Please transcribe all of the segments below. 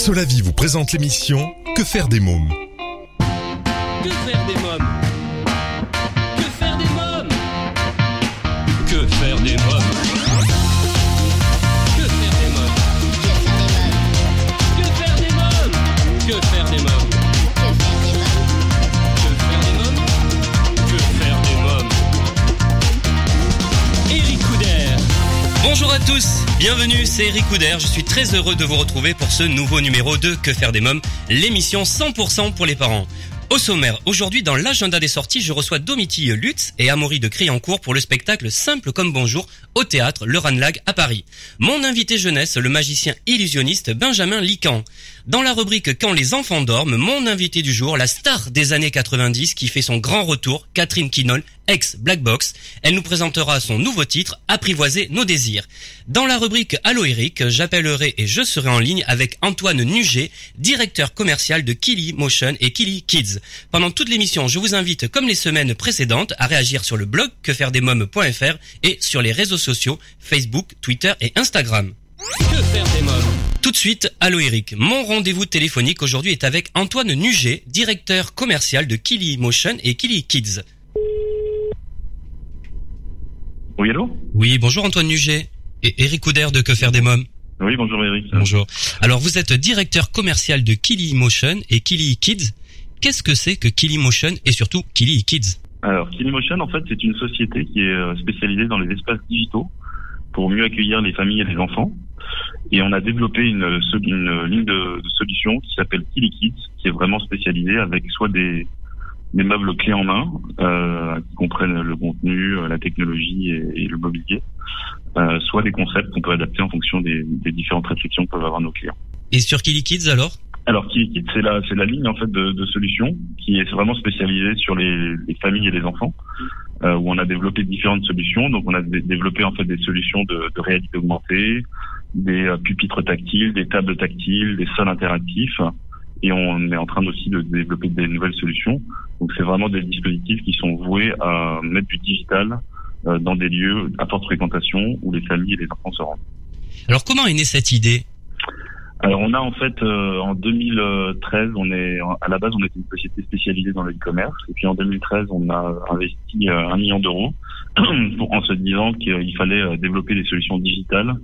Solavi vous présente l'émission Que faire des mômes Que faire des mômes Que faire des mômes Que faire des mômes Que faire des mômes Que faire des mômes Que faire des mômes Bonjour à tous bienvenue, c'est Eric. Je suis très heureux de vous retrouver pour ce nouveau numéro de Que faire des mômes, l'émission 100% pour les parents. Au sommaire, aujourd'hui dans l'agenda des sorties, je reçois Domitille Lutz et Amaury de Criancourt pour le spectacle Simple comme bonjour au théâtre Le Ranlag à Paris. Mon invité jeunesse, le magicien illusionniste Benjamin Lican. Dans la rubrique Quand les enfants dorment, mon invité du jour, la star des années 90 qui fait son grand retour, Catherine Kinol, ex Black Box. Elle nous présentera son nouveau titre, Apprivoiser nos désirs. Dans la rubrique Allo Eric, j'appellerai et je serai en ligne avec Antoine Nuget, directeur commercial de Kili Motion et Kili Kids. Pendant toute l'émission, je vous invite, comme les semaines précédentes, à réagir sur le blog quefairedesmoms.fr et sur les réseaux sociaux Facebook, Twitter et Instagram. Que faire des mômes? Tout de suite, Allo Eric. Mon rendez-vous téléphonique aujourd'hui est avec Antoine Nuget, directeur commercial de Kili Motion et Kili Kids. Oui, allô? Oui, bonjour Antoine Nuget. Et Eric Couder de Que faire des mômes? Oui, bonjour Eric. Bonjour. Alors vous êtes directeur commercial de Kili Motion et Kili Kids. Qu'est-ce que c'est que Kili Motion et surtout Kili Kids Alors, Kilimotion, en fait, c'est une société qui est euh, spécialisée dans les espaces digitaux pour mieux accueillir les familles et les enfants. Et on a développé une, une, une ligne de, de solutions qui s'appelle Kili Kids, qui est vraiment spécialisée avec soit des, des meubles clés en main, euh, qui comprennent le contenu, euh, la technologie et, et le mobilier, euh, soit des concepts qu'on peut adapter en fonction des, des différentes réflexions que peuvent avoir nos clients. Et sur Kili Kids alors Alors KiliKit, c'est la c'est la ligne en fait de, de solutions qui est vraiment spécialisée sur les, les familles et les enfants, euh, où on a développé différentes solutions. Donc on a dé- développé en fait des solutions de, de réalité augmentée, des euh, pupitres tactiles, des tables tactiles, des sols interactifs, et on est en train aussi de développer des nouvelles solutions. Donc c'est vraiment des dispositifs qui sont voués à mettre du digital euh, dans des lieux à forte fréquentation où les familles et les enfants se rendent. Alors comment est née cette idée? Alors on a en fait euh, en 2013, on est à la base on était une société spécialisée dans le e-commerce et puis en 2013 on a investi euh, un million d'euros en se disant qu'il fallait euh, développer des solutions digitales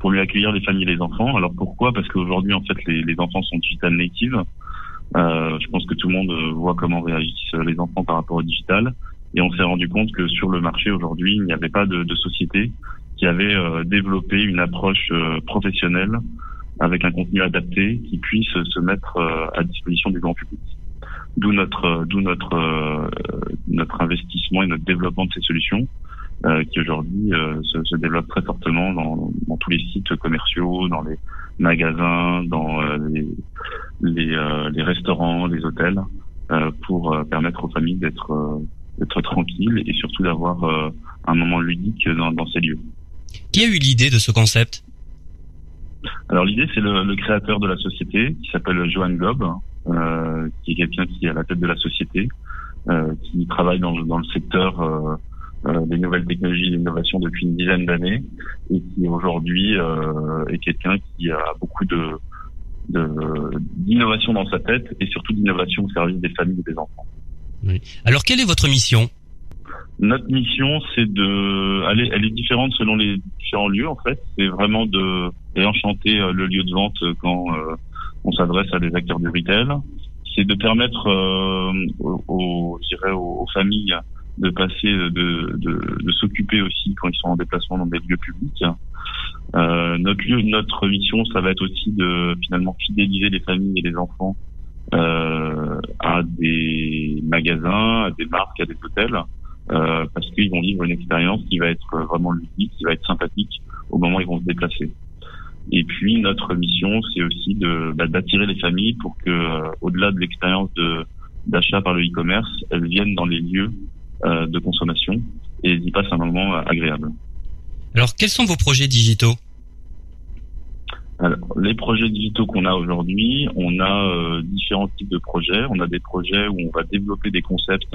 pour mieux accueillir les familles et les enfants. Alors pourquoi? Parce qu'aujourd'hui en fait les, les enfants sont digital natives. Euh, je pense que tout le monde euh, voit comment réagissent les enfants par rapport au digital et on s'est rendu compte que sur le marché aujourd'hui il n'y avait pas de, de société qui avait développé une approche professionnelle avec un contenu adapté qui puisse se mettre euh, à disposition du grand public. D'où notre, euh, d'où notre, euh, notre investissement et notre développement de ces solutions, euh, qui aujourd'hui euh, se, se développent très fortement dans, dans tous les sites commerciaux, dans les magasins, dans euh, les, les, les restaurants, les hôtels, pour permettre aux familles d'être, d'être tranquilles et surtout d'avoir un moment ludique dans, dans ces lieux. Qui a eu l'idée de ce concept? Alors l'idée, c'est le, le créateur de la société, qui s'appelle Johan Gob, euh, qui est quelqu'un qui est à la tête de la société, euh, qui travaille dans, le- dans le secteur euh, euh, des nouvelles technologies et de l'innovation depuis une dizaine d'années, et qui aujourd'hui euh, est quelqu'un qui a beaucoup de d'innovation dans sa tête et surtout d'innovation au service des familles et des enfants. Alors quelle est votre mission? Notre mission, c'est de, elle est, elle est différente selon les différents lieux en fait. C'est vraiment de réenchanter euh, le lieu de vente quand euh, on s'adresse à des acteurs du retail. C'est de permettre euh, aux, familles de passer, de, s'occuper aussi quand ils sont en déplacement dans des lieux publics. Notre mission, ça va être aussi de finalement fidéliser les familles et les enfants à des magasins, à des marques, à des hôtels parce qu'ils vont vivre une expérience qui va être vraiment ludique, qui va être sympathique au moment où ils vont se déplacer. Et puis notre mission, c'est aussi de bah, d'attirer les familles pour que, euh, au-delà de l'expérience de d'achat par le e-commerce, elles viennent dans les lieux euh, de consommation et y passent un moment euh, agréable. Alors quels sont vos projets digitaux? Alors, les projets digitaux qu'on a aujourd'hui, on a euh, différents types de projets. On a des projets où on va développer des concepts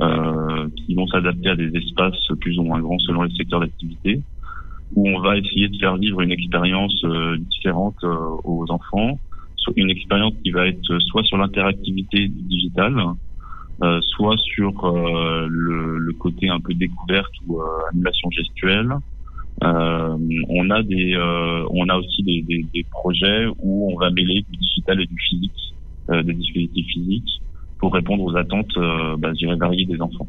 euh, qui vont s'adapter à des espaces plus ou moins grands selon les secteurs d'activité, où on va essayer de faire vivre une expérience euh, différente euh, aux enfants une expérience qui va être soit sur l'interactivité du digital, euh, soit sur euh, le, le côté un peu découverte ou euh, animation gestuelle. Euh, on a des, on a aussi des, des, des projets où on va mêler du digital et du physique, des dispositifs physiques, pour répondre aux attentes, bah, je dirais variées des enfants.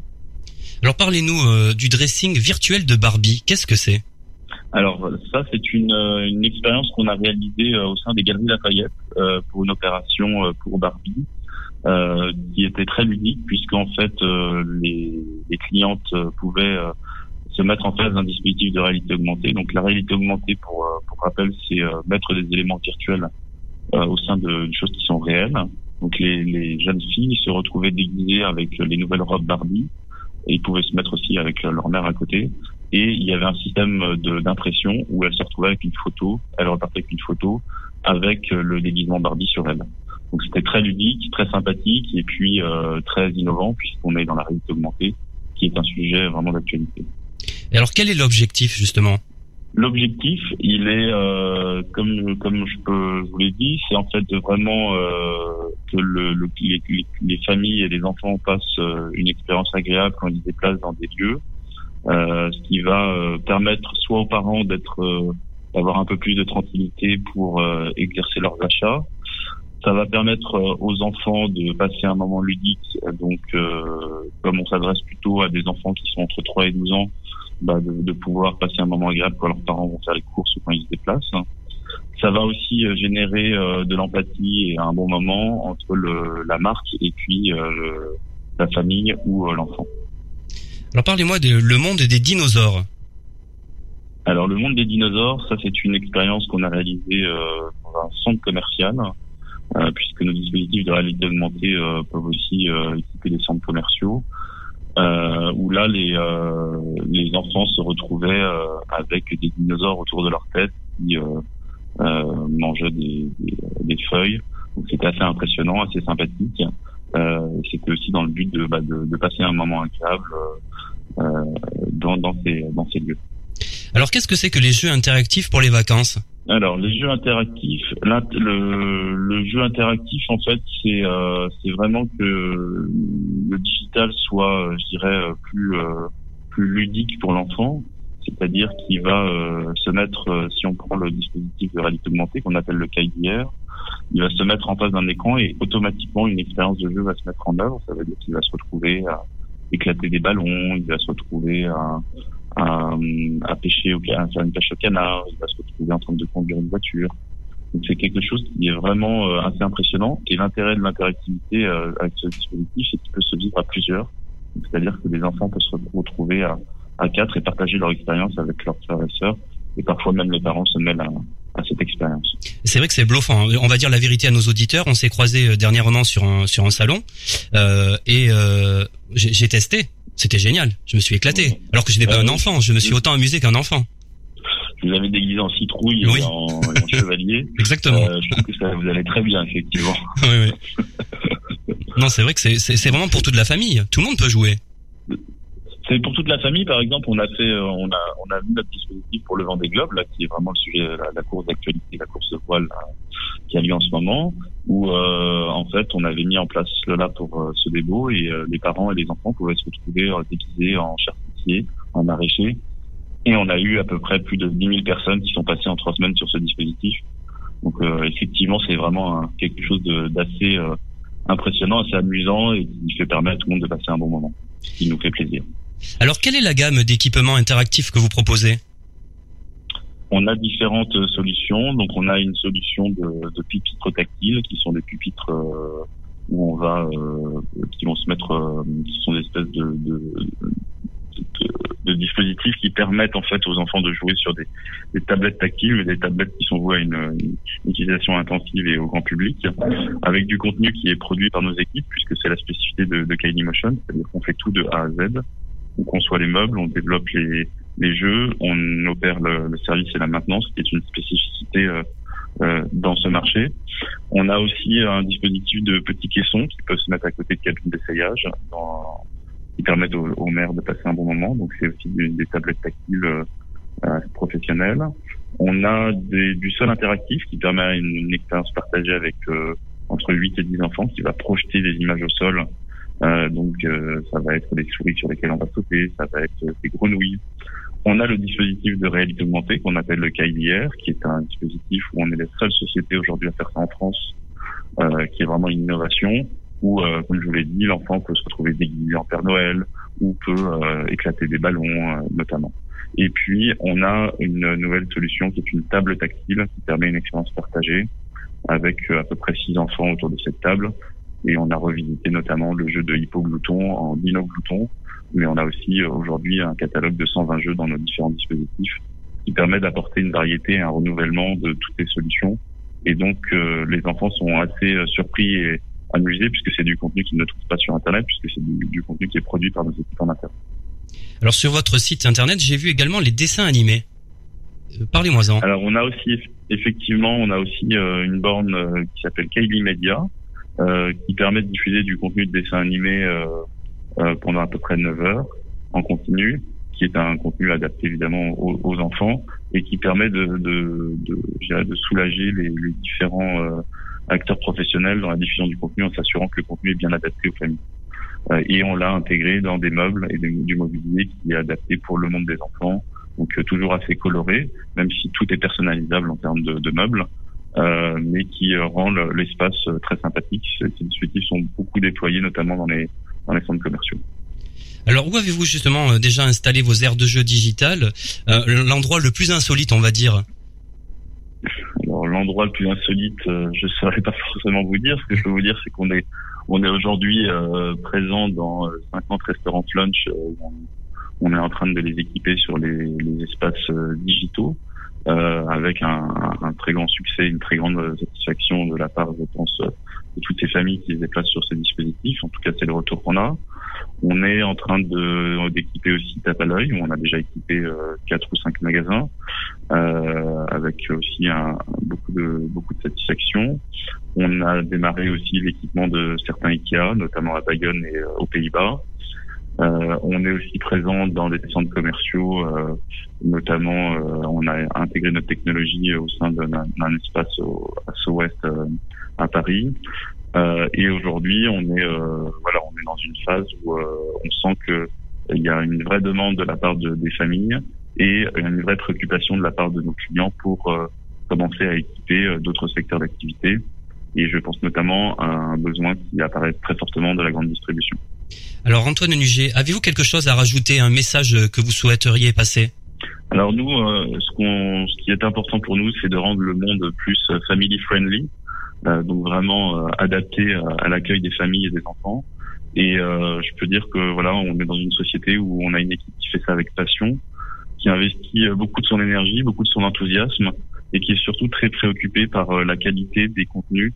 Alors parlez-nous du dressing virtuel de Barbie. Qu'est-ce que c'est? Alors ça, c'est une, euh, une expérience qu'on a réalisée euh, au sein des Galeries Lafayette euh, pour une opération pour Barbie, euh, qui était très ludique puisqu'en fait euh, les, les clientes euh, pouvaient se mettre en face d'un dispositif de réalité augmentée. Donc la réalité augmentée, pour, pour rappel, c'est mettre des éléments virtuels au sein de, de choses qui sont réelles. Donc les, les jeunes filles se retrouvaient déguisées avec les nouvelles robes Barbie et ils pouvaient se mettre aussi avec leur mère à côté. Et il y avait un système d'impression où elle se retrouvait avec une photo, elle repartait avec une photo avec euh, le déguisement Barbie sur elle. Donc c'était très ludique, très sympathique et puis euh, très innovant puisqu'on est dans la réalité augmentée, qui est un sujet vraiment d'actualité. Et alors quel est l'objectif justement? L'objectif, il est, euh, comme comme je peux je vous l'ai dit, c'est en fait vraiment euh, que le, le- les, les- les familles et les enfants passent une expérience agréable quand ils se déplacent dans des lieux, ce qui va euh, permettre soit aux parents d'être euh, d'avoir un peu plus de tranquillité pour euh, exercer leurs achats. Ça va permettre euh, aux enfants de passer un moment ludique. Donc, euh, comme on s'adresse plutôt à des enfants qui sont entre 3 et 12 ans, bah, de, de pouvoir passer un moment agréable quand leurs parents vont faire les courses ou quand ils se déplacent. Ça va aussi euh, générer euh, de l'empathie et un bon moment entre le, la marque et puis euh, la famille ou euh, l'enfant. Alors parlez-moi de le monde des dinosaures. Alors le monde des dinosaures, ça c'est une expérience qu'on a réalisée euh, dans un centre commercial, euh, puisque nos dispositifs de réalité augmentée euh, peuvent aussi équiper des centres commerciaux, où là les les enfants se retrouvaient avec des dinosaures autour de leur tête qui mangeaient des, des, des feuilles. Donc c'était assez impressionnant, assez sympathique. Euh, c'était aussi dans le but de, bah, de, de passer un moment agréable euh, euh, dans, dans ces dans ces lieux. Alors qu'est-ce que c'est que les jeux interactifs pour les vacances? Alors, les jeux interactifs, l'int- le, le jeu interactif, en fait, c'est euh, c'est vraiment que le digital soit, euh, je dirais, plus euh, plus ludique pour l'enfant, c'est-à-dire qu'il va euh, se mettre, si on prend le dispositif de réalité augmentée qu'on appelle le KIDR, il va se mettre en face d'un écran et automatiquement une expérience de jeu va se mettre en œuvre. Ça veut dire qu'il va se retrouver à éclater des ballons, il va se retrouver à à, pêcher, à faire une pêche au canard, il va se retrouver en train de conduire une voiture. Donc c'est quelque chose qui est vraiment euh, assez impressionnant. Et l'intérêt de l'interactivité euh, avec ce dispositif, c'est qu'il peut se vivre à plusieurs. C'est-à-dire que les enfants peuvent se retrouver à, à quatre et partager leur expérience avec leurs frères et sœurs. Et parfois même les parents se mêlent à, à cette expérience. C'est vrai que c'est bluffant. hein. On va dire la vérité à nos auditeurs. On s'est croisés euh, dernièrement sur un sur un salon euh, et euh, j'ai testé. C'était génial. Je me suis éclaté. Alors que je n'étais pas Euh, un enfant. Je me suis autant amusé qu'un enfant. Je vous avais déguisé en citrouille Oui. et en, et en chevalier. Exactement. Euh, je trouve que ça vous allait très bien, effectivement. Oui, oui. Non, c'est vrai que c'est vraiment pour toute la famille. Tout le monde peut jouer. C'est pour toute la famille, par exemple, on a fait, euh, on a, on a mis notre dispositif pour le Vendée Globe, là, qui est vraiment le sujet, la, la course d'actualité, la course de voile là, qui a lieu en ce moment, où euh, en fait, on avait mis en place cela pour euh, ce débo et euh, les parents et les enfants pouvaient se retrouver euh, déguisés en charpentier, en maraîcher, et on a eu à peu près plus de 10 000 personnes qui sont passées en trois semaines sur ce dispositif. Donc effectivement, c'est vraiment un- quelque chose d'assez impressionnant, assez amusant et qui fait permettre à tout le monde de passer un bon moment, ce qui nous fait plaisir. Alors, quelle est la gamme d'équipements interactifs que vous proposez? On a différentes solutions. Donc, on a une solution de, pupitres tactiles qui sont des pupitres euh, on va, euh, qui vont se mettre, euh, qui sont des espèces de, dispositifs qui permettent en fait aux enfants de jouer sur des, tablettes tactiles, des tablettes qui sont vouées à une, utilisation intensive et au grand public, avec du contenu qui est produit par nos équipes, puisque c'est la spécificité de, de Motion, c'est-à-dire qu'on fait tout de A à Z. On conçoit les meubles, on développe les, les jeux, on opère le, le service et la maintenance, qui est une spécificité euh, euh, dans ce marché. On a aussi un dispositif de petits caissons qui peuvent se mettre à côté de cabines d'essayage, qui permettent aux, aux mères de passer un bon moment. Donc c'est aussi des, des tablettes tactiles euh, euh, professionnelles. On a des, du sol interactif qui permet une, une expérience partagée avec euh, entre 8 et 10 enfants qui va projeter des images au sol. Euh, donc euh, ça va être des souris sur lesquelles on va sauter, ça va être des grenouilles. On a le dispositif de réalité augmentée qu'on appelle le KIDR, qui est un dispositif où on est la seule société aujourd'hui à faire ça en France, euh, qui est vraiment une innovation, où, euh, comme je vous l'ai dit, l'enfant peut se retrouver déguisé en Père Noël, ou peut euh, éclater des ballons, notamment. Et puis, on a une nouvelle solution qui est une table tactile qui permet une expérience partagée avec euh, à peu près six enfants autour de cette table. Et on a revisité notamment le jeu de hypoglouton en dino-glouton. Mais on a aussi euh, aujourd'hui un catalogue de 120 jeux dans nos différents dispositifs qui permet d'apporter une variété et un renouvellement de toutes les solutions. Et donc, euh, les enfants sont assez surpris et amusés puisque c'est du contenu qu'ils ne trouvent pas sur Internet, puisque c'est du, du, contenu qui est produit par nos équipes en interne. Alors sur votre site internet, j'ai vu également les dessins animés. Euh, parlez-moi-en. Alors on a aussi effectivement, on a aussi euh, une borne euh, qui s'appelle Kylie Media, qui permet de diffuser du contenu de dessin animé pendant à peu près 9 heures en continu, qui est un contenu adapté évidemment aux, enfants et qui permet de, de, de, de soulager les, les différents acteurs professionnels dans la diffusion du contenu en s'assurant que le contenu est bien adapté aux familles. Euh, et on l'a intégré dans des meubles et du mobilier qui est adapté pour le monde des enfants. Donc euh, toujours assez coloré, même si tout est personnalisable en termes de meubles. Euh, mais qui rend l'espace très sympathique. Ces dispositifs sont beaucoup déployés, notamment dans les, dans les centres commerciaux. Alors où avez-vous justement déjà installé vos aires de jeu digitales euh, L'endroit le plus insolite, on va dire? Alors l'endroit le plus insolite, je ne saurais pas forcément vous dire. Ce que je peux vous dire, c'est qu'on est on est aujourd'hui euh, présent dans 50 euh, restaurants lunch. Euh, on est en train de les équiper sur les, les espaces digitaux. Euh, avec un, un, très grand succès, une très grande satisfaction de la part, je pense, de toutes ces familles qui se déplacent sur ces dispositifs. En tout cas, c'est le retour qu'on a. On est en train d'équiper aussi Tape où on a déjà équipé euh, quatre ou cinq magasins, euh, avec aussi un, beaucoup de beaucoup de satisfaction. On a démarré aussi l'équipement de certains IKEA, notamment à Bayonne et euh, aux Pays-Bas. Euh, on est aussi présent dans des centres commerciaux, euh, notamment euh, on a intégré notre technologie au sein d'un espace au, à Sou-Ouest à Paris. et aujourd'hui, on est voilà, on est dans une phase où on sent que il y a une vraie demande de la part de, des familles et une vraie préoccupation de la part de nos clients pour commencer à équiper d'autres secteurs d'activité. Et je pense notamment à un besoin qui apparaît très fortement de la grande distribution. Alors Antoine Nuget, avez-vous quelque chose à rajouter, un message que vous souhaiteriez passer? Alors nous, euh, ce, qui est important pour nous, c'est de rendre le monde plus euh, family friendly, euh, donc vraiment adapté à l'accueil des familles et des enfants. Et je peux dire que voilà, on est dans une société où on a une équipe qui fait ça avec passion, qui investit beaucoup de son énergie, beaucoup de son enthousiasme, et qui est surtout très préoccupée par la qualité des contenus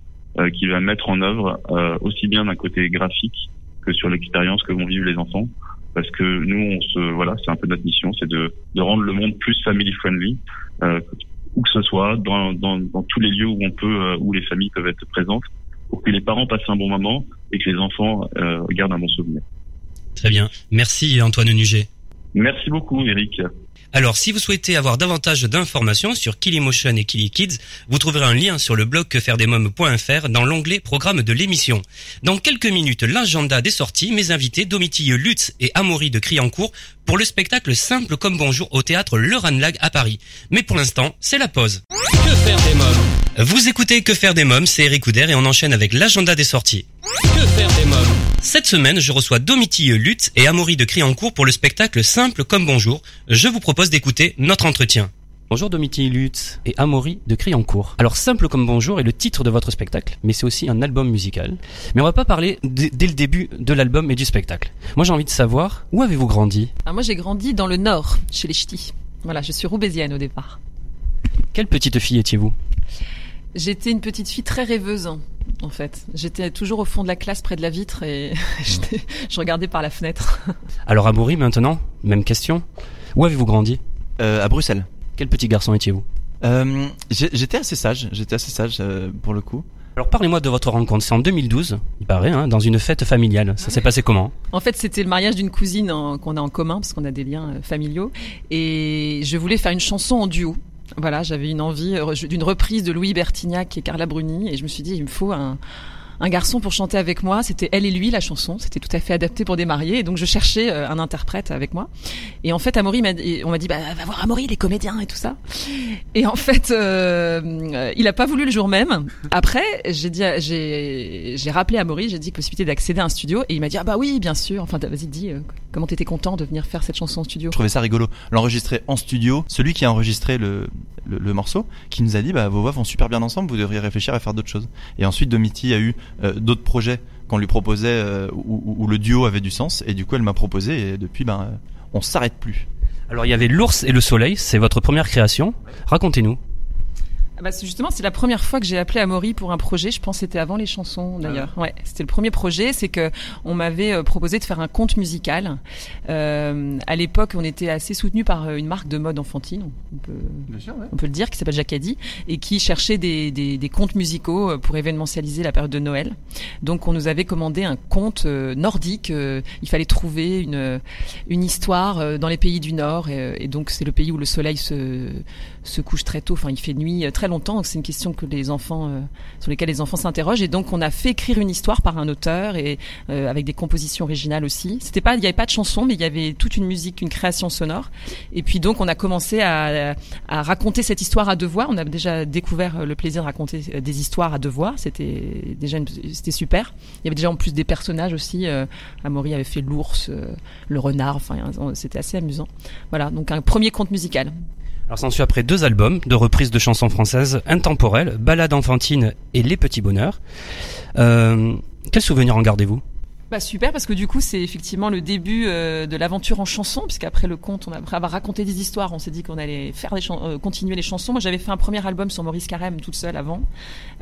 qu'il va mettre en œuvre, aussi bien d'un côté graphique que sur l'expérience que vont vivre les enfants. Parce que nous, on se, voilà, c'est un peu notre mission, c'est de, de rendre le monde plus family friendly, euh, où que ce soit, dans, dans, tous les lieux où on peut, euh, où les familles peuvent être présentes, pour que les parents passent un bon moment et que les enfants euh, gardent un bon souvenir. Très bien. Merci Antoine Nuget. Merci beaucoup Eric. Alors, si vous souhaitez avoir davantage d'informations sur Kilimotion et Kili Kids, vous trouverez un lien sur le blog quefairedesmoms.fr dans l'onglet programme de l'émission. Dans quelques minutes, l'agenda des sorties, mes invités Domitille Lutz et Amaury de Criancourt pour le spectacle Simple comme Bonjour au théâtre Le Ranlag à Paris. Mais pour l'instant, c'est la pause. Que faire des mômes? Vous écoutez Que faire des mômes, c'est Eric Couder et on enchaîne avec l'agenda des sorties. Que faire des mômes? Cette semaine, je reçois Domitille Lutz et Amaury de Criancourt pour le spectacle Simple comme Bonjour. Je vous propose d'écouter notre entretien. Bonjour Domitille Lutz et Amaury de Criancourt. Alors Simple comme Bonjour est le titre de votre spectacle, mais c'est aussi un album musical. Mais on va pas parler dès le début de l'album et du spectacle. Moi j'ai envie de savoir, où avez-vous grandi? Alors moi j'ai grandi dans le nord, chez les ch'tis. Voilà, je suis roubaisienne au départ. Quelle petite fille étiez-vous? J'étais une petite fille très rêveuse en fait. J'étais toujours au fond de la classe près de la vitre et je regardais par la fenêtre. Alors Amaury maintenant, même question. Où avez-vous grandi? Euh, À Bruxelles. Quel petit garçon étiez-vous? Euh, J'étais assez sage, j'étais assez sage euh, pour le coup. Alors parlez-moi de votre rencontre. C'est en 2012, il paraît, hein, dans une fête familiale. Ça s'est passé comment? En fait, c'était le mariage d'une cousine qu'on a en commun parce qu'on a des liens familiaux. Et je voulais faire une chanson en duo Voilà, j'avais une envie euh, d'une reprise de Louis Bertignac et Carla Bruni, et je me suis dit, il me faut un, un garçon pour chanter avec moi. C'était elle et lui la chanson. C'était tout à fait adapté pour des mariés. Et donc je cherchais euh, un interprète avec moi. Et en fait, Amaury on m'a dit, bah, va voir Amaury, les comédiens et tout ça. Et en fait, euh, il a pas voulu le jour même. Après, j'ai dit, j'ai, rappelé Amaury, j'ai dit possibilité d'accéder à un studio. Et il m'a dit, ah bah oui, bien sûr. Enfin, vas-y, dis, euh, comment t'étais content de venir faire cette chanson en studio. Je trouvais ça rigolo. L'enregistrer en studio, celui qui a enregistré le, le, le morceau, qui nous a dit, bah, vos voix vont super bien ensemble, vous devriez réfléchir à faire d'autres choses. Et ensuite, Domiti a eu d'autres projets qu'on lui proposait euh, où, où le duo avait du sens. Et du coup, elle m'a proposé. Et depuis, ben, euh, on s'arrête plus. Alors il y avait l'ours et le soleil, c'est votre première création. Racontez-nous. Ah bah, c'est justement, c'est la première fois que j'ai appelé Amaury pour un projet. Je pense que c'était avant les chansons d'ailleurs. Ouais, c'était le premier projet. C'est que on m'avait euh, proposé de faire un conte musical. Euh, à l'époque, on était assez soutenu par euh, une marque de mode enfantine, on peut, on peut le dire, qui s'appelle Jacadi, et qui cherchait des, des, des contes musicaux euh, pour événementialiser la période de Noël. Donc, on nous avait commandé un conte nordique. il fallait trouver une une histoire dans les pays du Nord, et, et donc c'est le pays où le soleil se se couche très tôt. Enfin, il fait nuit euh, très longtemps. C'est une question que les enfants, euh, sur lesquelles les enfants s'interrogent. Et donc on a fait écrire une histoire par un auteur et euh, avec des compositions originales aussi. C'était pas, il n'y avait pas de chanson, mais il y avait toute une musique, une création sonore. Et puis donc on a commencé à, à raconter cette histoire à deux voix. On a déjà découvert euh, le plaisir de raconter euh, des histoires à deux voix. C'était déjà, c'était super. Il y avait déjà en plus des personnages aussi. Euh, Amaury avait fait l'ours, le renard. Enfin, c'était assez amusant. Voilà, donc un premier conte musical. Alors s'en suit après deux albums de reprises de chansons françaises intemporelles, Ballade enfantine et Les Petits Bonheurs. Euh, quel souvenir en gardez-vous? Bah super parce que du coup c'est effectivement le début euh, de l'aventure en chanson puisqu'après le conte on a, après avoir raconté des histoires on s'est dit qu'on allait faire euh, continuer les chansons. Moi j'avais fait un premier album sur Maurice Carême toute seule avant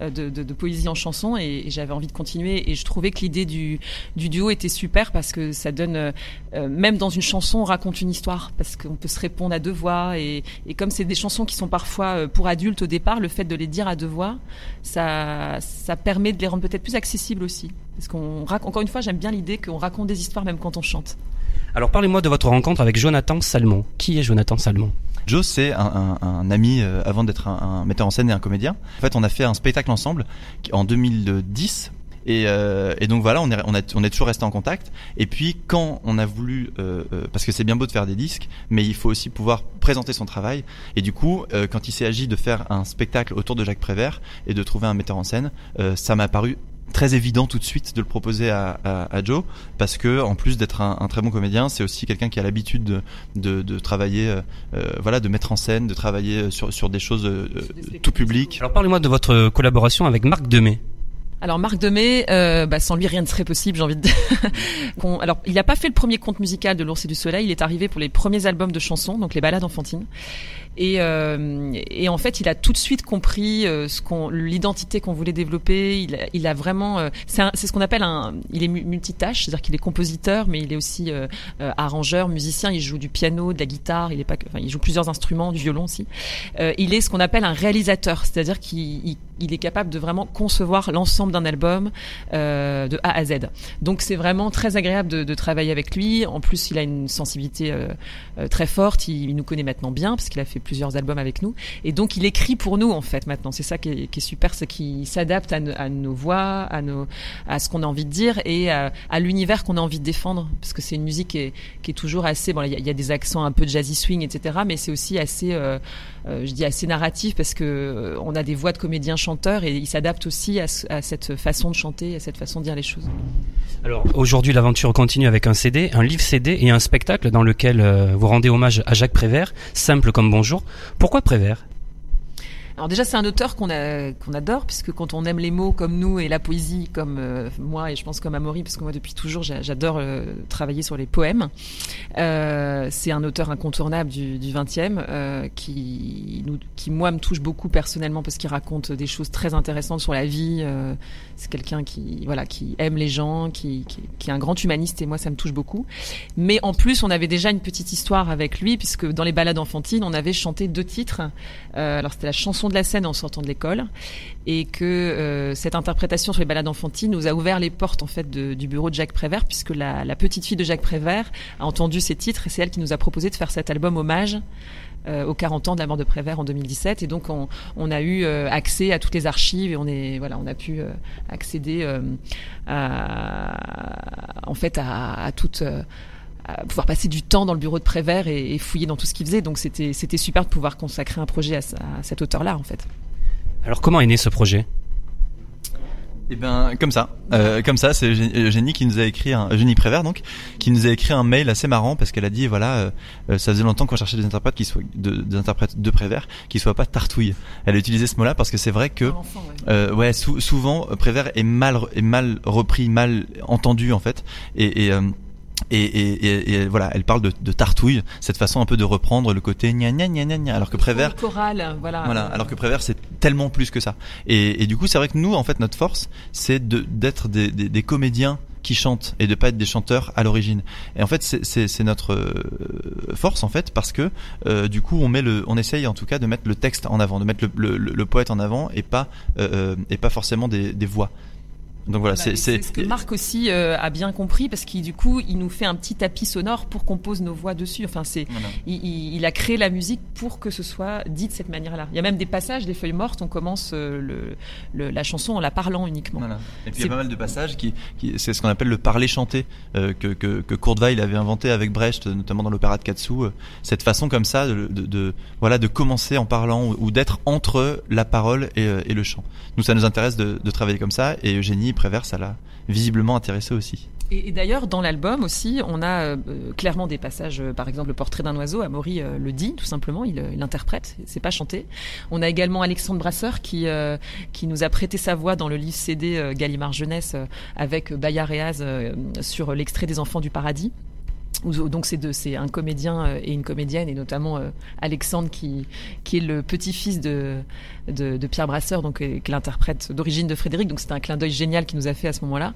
euh, de, de, de poésie en chanson et, et j'avais envie de continuer et je trouvais que l'idée du, du duo était super parce que ça donne euh, euh, même dans une chanson on raconte une histoire parce qu'on peut se répondre à deux voix et, et comme c'est des chansons qui sont parfois euh, pour adultes au départ le fait de les dire à deux voix ça ça permet de les rendre peut-être plus accessibles aussi parce qu'on rac- encore une fois j'aime bien l'idée qu'on raconte des histoires même quand on chante Alors parlez-moi de votre rencontre avec Jonathan Salmon. Qui est Jonathan Salmon? Joe, c'est un, un, un ami euh, avant d'être un, un metteur en scène et un comédien. En fait, on a fait un spectacle ensemble en 2010. Et, euh, et donc voilà, on est, on, a, on est toujours resté en contact. Et puis quand on a voulu, euh, euh, parce que c'est bien beau de faire des disques, mais il faut aussi pouvoir présenter son travail. Et du coup, euh, quand il s'est agi de faire un spectacle autour de Jacques Prévert et de trouver un metteur en scène, euh, ça m'a paru très évident tout de suite de le proposer à, à, à Joe parce que en plus d'être un, un très bon comédien c'est aussi quelqu'un qui a l'habitude de, de, de travailler euh, euh, voilà de mettre en scène de travailler sur, sur des choses euh, euh, tout public Alors parlez-moi de votre collaboration avec Marc Demey. Alors Marc Demey, euh, bah, sans lui rien ne serait possible, j'ai envie de dire. Alors il n'a pas fait le premier conte musical de l'Ours et du Soleil, il est arrivé pour les premiers albums de chansons, donc les ballades enfantines. Et, euh, et en fait, il a tout de suite compris euh, ce qu'on, l'identité qu'on voulait développer. Il, a- il a vraiment, euh, c'est, ce qu'on appelle un, il est mu- multitâche, c'est-à-dire qu'il est compositeur, mais il est aussi euh, euh, arrangeur, musicien. Il joue du piano, de la guitare. Il est pas, enfin, il joue plusieurs instruments, du violon aussi. Il est ce qu'on appelle un réalisateur, c'est-à-dire qu'il il, il est capable de vraiment concevoir l'ensemble d'un album de A à Z. Donc c'est vraiment très agréable de, de travailler avec lui. En plus, il a une sensibilité très forte. Il nous connaît maintenant bien parce qu'il a fait plusieurs albums avec nous. Et donc il écrit pour nous en fait maintenant. C'est ça qui est, qui est super, c'est qu'il s'adapte à, à nos voix, à nos, à ce qu'on a envie de dire et à, à l'univers qu'on a envie de défendre. Parce que c'est une musique qui est, qui est toujours assez. Bon, il y, y a des accents un peu jazzy swing, etc. Mais c'est aussi assez, euh, euh, je dis assez narratif parce que euh, on a des voix de comédiens chanteurs et ils s'adaptent aussi à, à cette façon de chanter, à cette façon de dire les choses. Alors aujourd'hui l'aventure continue avec un CD, un livre CD et un spectacle dans lequel euh, vous rendez hommage à Jacques Prévert, simple comme bonjour. Pourquoi Prévert? Alors déjà c'est un auteur qu'on qu'on adore puisque quand on aime les mots comme nous et la poésie comme euh, moi et je pense comme Amaury parce que moi depuis toujours j'a- j'adore euh, travailler sur les poèmes. Euh, c'est un auteur incontournable du, du 20e euh, qui qui moi me touche beaucoup personnellement parce qu'il raconte des choses très intéressantes sur la vie. c'est quelqu'un qui voilà qui aime les gens, qui, qui qui est un grand humaniste et moi ça me touche beaucoup. Mais en plus on avait déjà une petite histoire avec lui puisque dans les balades enfantines on avait chanté deux titres. Alors c'était la chanson de la scène en sortant de l'école et que euh, cette interprétation sur les balades enfantines nous a ouvert les portes en fait du bureau de Jacques Prévert puisque la, petite fille de Jacques Prévert a entendu ces titres et c'est elle qui nous a proposé de faire cet album hommage euh, aux 40 ans de la mort de Prévert en 2017. Et donc, on, a eu euh, accès à toutes les archives et on est, voilà, on a pu accéder à, en fait, à, à toute à pouvoir passer du temps dans le bureau de Prévert et, et fouiller dans tout ce qu'il faisait. Donc c'était c'était super de pouvoir consacrer un projet à, à cet auteur-là en fait. Alors comment est né ce projet? Et ben comme ça, euh, comme ça, c'est Eugé- Eugénie qui nous a écrit un Eugénie Prévert donc qui nous a écrit un mail assez marrant parce qu'elle a dit voilà euh, euh, ça faisait longtemps qu'on cherchait des interprètes qui soient de, des interprètes de Prévert qui soient pas tartouilles. Elle a utilisé ce mot-là parce que c'est vrai que ouais. Euh, ouais, sou- souvent Prévert est mal est mal repris, mal entendu en fait, et et, euh, et, et, et- et voilà, elle parle de, de tartouille, cette façon un peu de reprendre le côté gna gna gna gna gna, alors que Prévert, choral, voilà. voilà, alors que Prévert c'est tellement plus que ça. Et, et du coup, c'est vrai que nous, en fait, notre force, c'est de d'être des, des, des comédiens qui chantent et de pas être des chanteurs à l'origine. Et en fait, c'est notre euh, force en fait parce que euh, du coup, on met le, on essaye en tout cas de mettre le texte en avant, de mettre le, le, le poète en avant et pas euh, euh, et pas forcément des, des voix. Donc voilà, Bah, c'est ce que Marc aussi euh, a bien compris parce qu'il du coup il nous fait un petit tapis sonore pour qu'on pose nos voix dessus. Enfin c'est Voilà. il, il- a créé la musique pour que ce soit dit de cette manière-là. Il y a même des passages, des feuilles mortes, on commence euh, le, le- la chanson en la parlant uniquement. Voilà. Et puis il y a pas mal de passages qui, qui c'est ce qu'on appelle le parler chanté euh, que, que, que Weill avait inventé avec Brecht, notamment dans l'opéra de Katsu. euh, cette façon comme ça de, de, de- voilà de commencer en parlant ou, ou d'être entre la parole et, euh, et le chant. Nous ça nous intéresse de, de travailler comme ça et Eugénie Prévert ça l'a visiblement intéressé aussi. Et, d'ailleurs, dans l'album aussi, on a euh, euh, clairement des passages, euh, par exemple, le portrait d'un oiseau, Amaury le dit, tout simplement, il l'interprète, c'est pas chanté. On a également Alexandre Brasseur qui, qui nous a prêté sa voix dans le livre CD Gallimard Jeunesse avec Bayard et Az, euh, sur l'extrait des Enfants du Paradis. Donc c'est un comédien euh, et une comédienne et notamment euh, Alexandre qui qui est le petit-fils de, de de Pierre Brasseur donc euh, qui l'interprète d'origine de Frédéric. Donc c'était un clin d'œil génial qu'il nous a fait à ce moment-là.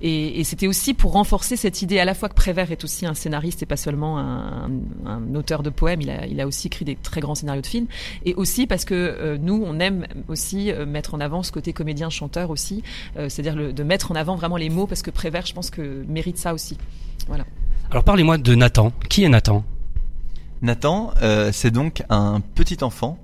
Et, et c'était aussi pour renforcer cette idée à la fois que Prévert est aussi un scénariste et pas seulement un, un auteur de poèmes. Il a il a aussi écrit des très grands scénarios de films. Et aussi parce que euh, nous on aime aussi euh, mettre en avant ce côté comédien chanteur aussi c'est-à-dire de mettre en avant vraiment les mots parce que Prévert je pense que mérite ça aussi. Voilà Alors parlez-moi de Nathan. Qui est Nathan? Nathan, euh, c'est donc un petit enfant,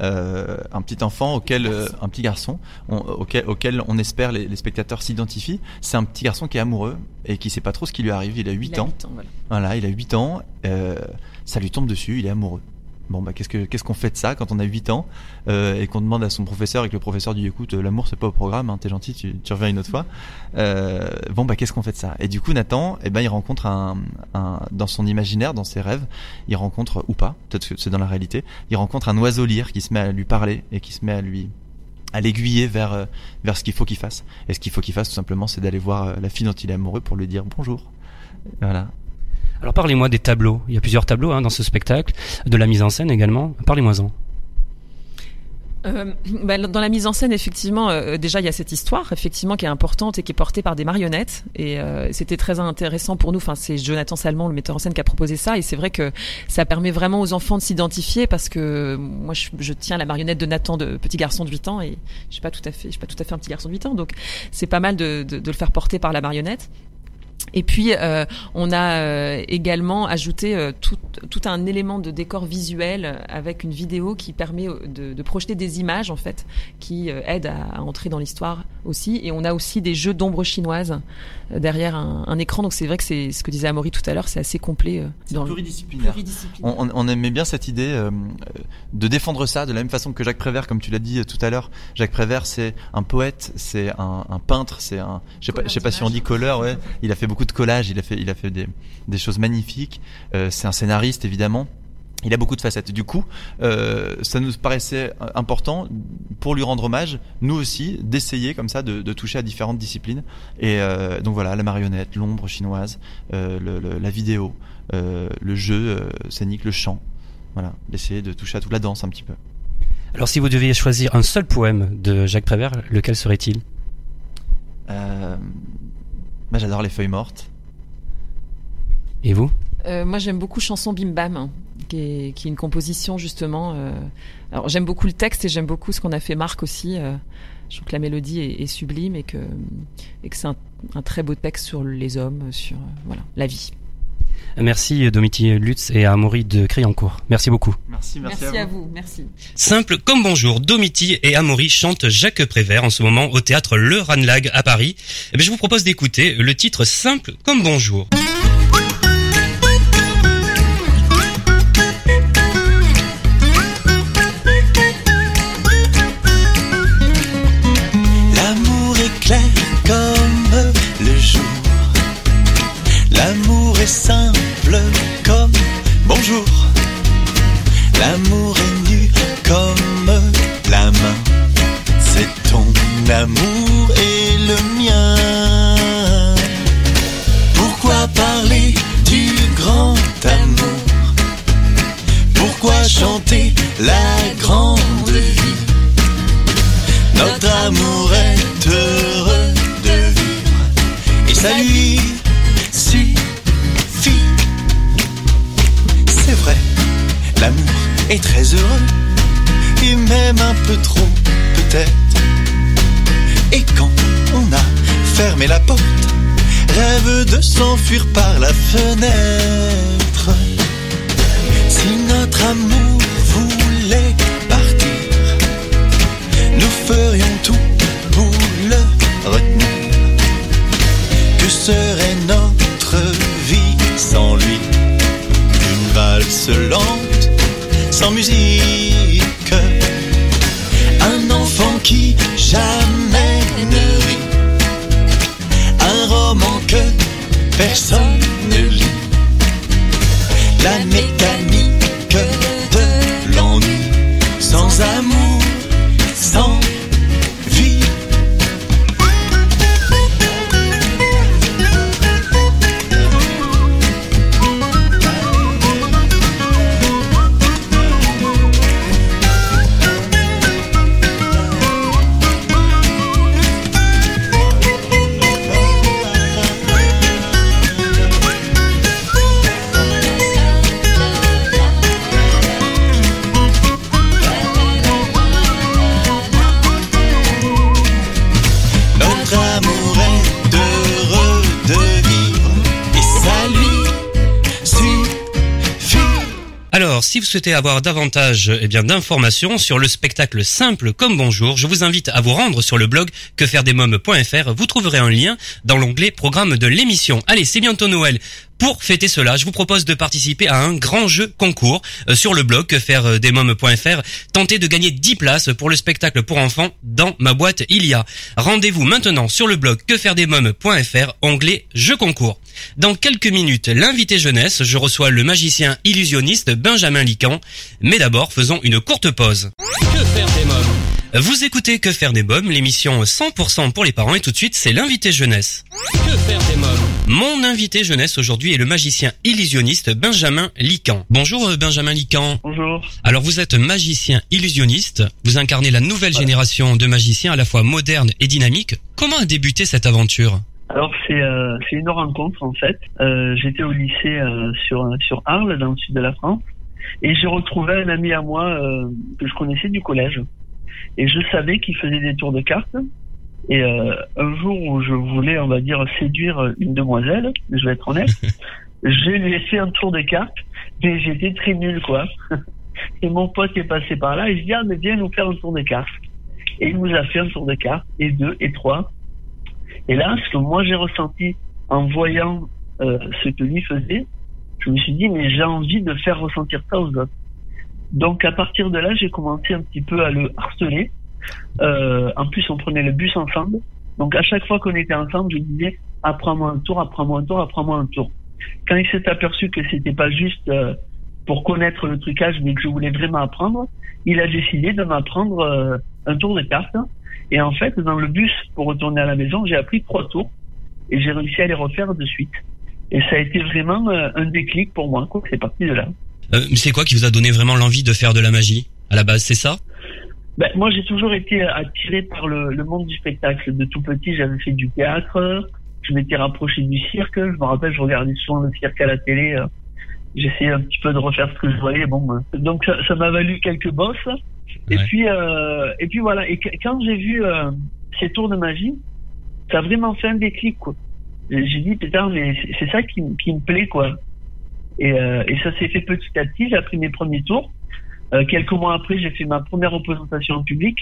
euh, un petit enfant auquel, euh, un petit garçon, on- auquel, auquel on espère les, les spectateurs s'identifient. C'est un petit garçon qui est amoureux et qui sait pas trop ce qui lui arrive. Il a 8 Il a ans. huit ans voilà. Voilà, il a 8 ans. euh, ça lui tombe dessus. Il est amoureux. Bon bah qu'est-ce que qu'est-ce qu'on fait de ça quand on a 8 ans euh, et qu'on demande à son professeur et que le professeur dit écoute euh, l'amour c'est pas au programme hein, t'es gentil tu, tu reviens une autre fois. Euh, bon bah qu'est-ce qu'on fait de ça? Et du coup Nathan eh ben il rencontre un, un dans son imaginaire dans ses rêves il rencontre ou pas peut-être que c'est dans la réalité il rencontre un oiseau lyre qui se met à lui parler et qui se met à lui à l'aiguiller vers euh, vers ce qu'il faut qu'il fasse. Et ce qu'il faut qu'il fasse tout simplement c'est d'aller voir euh, la fille dont il est amoureux pour lui dire bonjour. Voilà Alors parlez-moi des tableaux. Il y a plusieurs tableaux hein, dans ce spectacle, de la mise en scène également. Parlez-moi-en. Euh, bah, dans la mise en scène, effectivement, euh, déjà il y a cette histoire, effectivement, qui est importante et qui est portée par des marionnettes. Et euh, c'était très intéressant pour nous. Enfin, c'est Jonathan Salmon, le metteur en scène, qui a proposé ça. Et c'est vrai que ça permet vraiment aux enfants de s'identifier parce que moi, je, tiens la marionnette de Nathan, de petit garçon de 8 ans, et je suis pas tout à fait, je suis pas tout à fait un petit garçon de 8 ans. Donc, c'est pas mal de le faire porter par la marionnette. Et puis euh, on a euh, également ajouté euh, tout, tout un élément de décor visuel avec une vidéo qui permet de, de projeter des images en fait qui euh, aident à, à entrer dans l'histoire aussi. Et on a aussi des jeux d'ombre chinoise euh, derrière un, un écran. Donc c'est vrai que c'est ce que disait Amaury tout à l'heure, c'est assez complet. euh, dans pluridisciplinaire pluridisciplinaire. On, aimait bien cette idée euh, de défendre ça de la même façon que Jacques Prévert, comme tu l'as dit tout à l'heure. Jacques Prévert, c'est un poète, c'est un, un peintre, c'est un, je sais pas, je sais pas si on dit colleur, ouais. Il a fait beaucoup de collages, il a fait, il a fait des, des choses magnifiques. Euh, c'est un scénariste évidemment. Il a beaucoup de facettes. Du coup, euh, ça nous paraissait important pour lui rendre hommage, nous aussi, d'essayer comme ça de, de toucher à différentes disciplines. Et euh, donc voilà, la marionnette, l'ombre chinoise, le- le- la vidéo, le jeu scénique, le chant. Voilà, d'essayer de toucher à toute la danse un petit peu. Alors si vous deviez choisir un seul poème de Jacques Prévert, lequel serait-il? Euh, moi, j'adore les feuilles mortes. Et vous Euh, moi, j'aime beaucoup Chanson Bim Bam, hein, qui, est, qui est une composition justement. euh, Alors, j'aime beaucoup le texte et j'aime beaucoup ce qu'on a fait Marc aussi. euh, je trouve que la mélodie est, est sublime et que, et que c'est un, un très beau texte sur les hommes, sur euh, voilà la vie. Merci Domiti Lutz et Amaury de Criancourt. Merci beaucoup. Merci, merci, Merci à à vous. vous, merci. Simple comme bonjour, Domiti et Amaury chantent Jacques Prévert en ce moment au théâtre Le Ranlag à Paris. Eh bien, je vous propose d'écouter le titre Simple comme bonjour. Simple comme bonjour. L'amour est nu comme la main. C'est ton amour et le mien. Pourquoi parler du grand amour? Pourquoi chanter la est très heureux et même un peu trop peut-être. Et quand on a fermé la porte, rêve de s'enfuir par la fenêtre. Si notre amour voulait souhaitez avoir davantage eh bien d'informations sur le spectacle simple comme bonjour, je vous invite à vous rendre sur le blog quefairedesmoms.fr. Vous trouverez un lien dans l'onglet programme de l'émission. Allez, c'est bientôt Noël. Pour fêter cela, je vous propose de participer à un grand jeu concours euh, sur le blog quefairedesmoms.fr. Tentez de gagner 10 places pour le spectacle pour enfants dans ma boîte il y a. Rendez-vous maintenant sur le blog quefairedesmoms.fr, onglet jeu concours. Dans quelques minutes, l'invité jeunesse, je reçois le magicien illusionniste Benjamin Lican. Mais d'abord, faisons une courte pause. Que faire des mômes? Vous écoutez Que faire des mômes, l'émission 100% pour les parents et tout de suite, c'est l'invité jeunesse. Que faire des mômes? Mon invité jeunesse aujourd'hui est le magicien illusionniste Benjamin Lican. Bonjour euh, Benjamin Lican. Bonjour. Alors vous êtes magicien illusionniste, vous incarnez la nouvelle génération de magiciens à la fois modernes et dynamiques. Comment a débuté cette aventure? Alors c'est euh, c'est une rencontre en fait. Euh, J'étais au lycée euh, sur sur Arles dans le sud de la France et j'ai retrouvé un ami à moi euh, que je connaissais du collège et je savais qu'il faisait des tours de cartes et euh, un jour où je voulais on va dire séduire une demoiselle, je vais être honnête, je lui ai fait un tour de cartes mais j'étais très nul quoi. Et mon pote est passé par là et je dis ah mais viens nous faire un tour de cartes. Et il nous a fait un tour de cartes et deux et trois et là, ce que moi j'ai ressenti en voyant euh, ce que lui faisait, je me suis dit, mais j'ai envie de faire ressentir ça aux autres. Donc à partir de là, j'ai commencé un petit peu à le harceler. Euh, en plus, on prenait le bus ensemble. Donc à chaque fois qu'on était ensemble, je disais, apprends-moi un tour, apprends-moi un tour, apprends-moi un tour. Quand il s'est aperçu que c'était pas juste euh, pour connaître le trucage, mais que je voulais vraiment apprendre, il a décidé de m'apprendre euh, un tour de cartes. Et en fait, dans le bus pour retourner à la maison, j'ai appris trois tours et j'ai réussi à les refaire de suite. Et ça a été vraiment euh, un déclic pour moi. quoi. C'est parti de là. Euh, C'est quoi qui vous a donné vraiment l'envie de faire de la magie À la base, c'est ça? Ben, moi, j'ai toujours été attiré par le, le monde du spectacle. De tout petit, j'avais fait du théâtre. Je m'étais rapproché du cirque. Je me rappelle, je regardais souvent le cirque à la télé. euh, J'essayais un petit peu de refaire ce que je voyais. Bon, ben, donc ça m'a valu quelques bosses. Et Ouais. puis, euh, et puis voilà. Et quand j'ai vu euh, ces tours de magie, ça a vraiment fait un déclic. Quoi. J'ai dit putain, mais c'est- ça qui, me plaît, quoi. Et, euh, et ça s'est fait petit à petit. J'ai appris mes premiers tours. Quelques mois après, j'ai fait ma première représentation en public.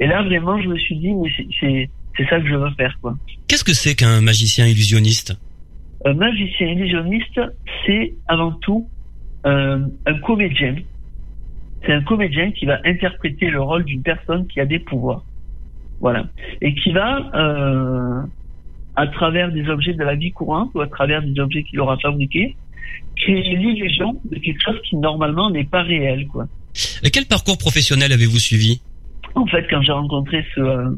Et là, vraiment, je me suis dit, mais c'est- c'est ça que je veux faire, quoi. Qu'est-ce que c'est qu'un magicien illusionniste? Un magicien illusionniste, c'est avant tout un comédien. C'est un comédien qui va interpréter le rôle d'une personne qui a des pouvoirs. Voilà. Et qui va, euh, à travers des objets de la vie courante ou à travers des objets qu'il aura fabriqués, créer l'illusion de quelque chose qui normalement n'est pas réel, quoi. Et quel parcours professionnel avez-vous suivi? En fait, quand j'ai rencontré ce, euh,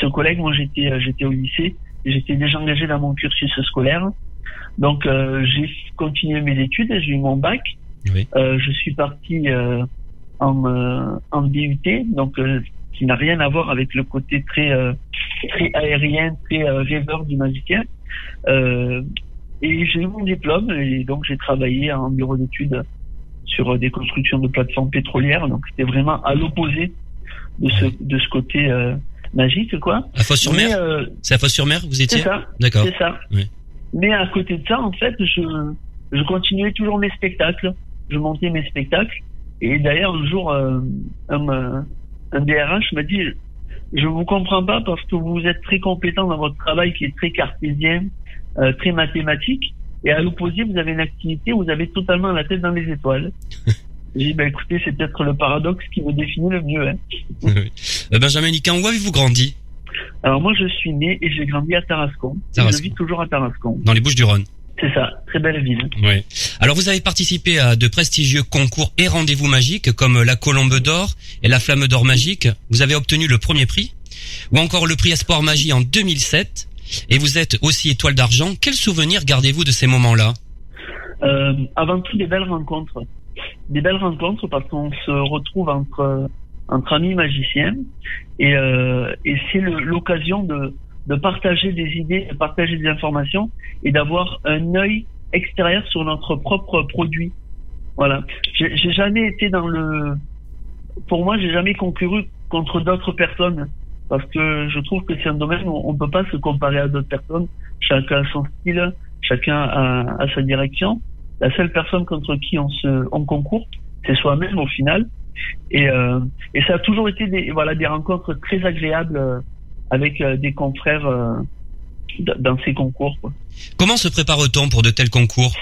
ce collègue, moi j'étais euh, j'étais au lycée, j'étais déjà engagé dans mon cursus scolaire. Donc euh, j'ai continué mes études, j'ai eu mon bac. Oui. Euh, je suis parti euh, en, euh, en DUT, donc euh, qui n'a rien à voir avec le côté très euh, très aérien, très euh, rêveur du magicien. Euh, et j'ai eu mon diplôme et donc j'ai travaillé en bureau d'études sur des constructions de plateformes pétrolières. Donc c'était vraiment à l'opposé de ce de ce côté euh, magique, quoi. À Fos-sur-Mer Mais, euh, C'est à Fos-sur-Mer vous étiez c'est ça. D'accord. C'est ça. Oui. Mais à côté de ça, en fait, je, je continuais toujours mes spectacles. Je montais mes spectacles. Et d'ailleurs, un jour, euh, un, un DRH m'a dit, je vous comprends pas parce que vous êtes très compétent dans votre travail qui est très cartésien, euh, très mathématique. Et à l'opposé, vous avez une activité où vous avez totalement la tête dans les étoiles. J'ai dit, bah, écoutez, c'est peut-être le paradoxe qui me définit le mieux. Hein. Oui. Euh, Benjamin Liquin, où avez-vous grandi? Alors moi, je suis né et j'ai grandi à Tarascon. Tarascon. Je vis toujours à Tarascon. Dans les Bouches-du-Rhône. C'est ça, très belle ville. Oui. Alors vous avez participé à de prestigieux concours et rendez-vous magiques comme la Colombe d'Or et la Flamme d'Or magique. Vous avez obtenu le premier prix ou encore le prix Espoir Magie en 2007 et vous êtes aussi étoile d'argent. Quel souvenir gardez-vous de ces moments-là? Euh, avant tout, des belles rencontres. Des belles rencontres parce qu'on se retrouve entre entre amis magiciens et, euh, et c'est l'occasion de, de partager des idées, de partager des informations et d'avoir un œil extérieur sur notre propre produit. Voilà. J'ai jamais été dans le. Pour moi, j'ai jamais concouru contre d'autres personnes parce que je trouve que c'est un domaine où on peut pas se comparer à d'autres personnes. Chacun a son style, chacun a, a sa direction. La seule personne contre qui on se on concourt, c'est soi-même au final. Et, euh, et ça a toujours été des voilà des rencontres très agréables euh, avec euh, des confrères euh, dans ces concours. Quoi. Comment se prépare-t-on pour de tels concours?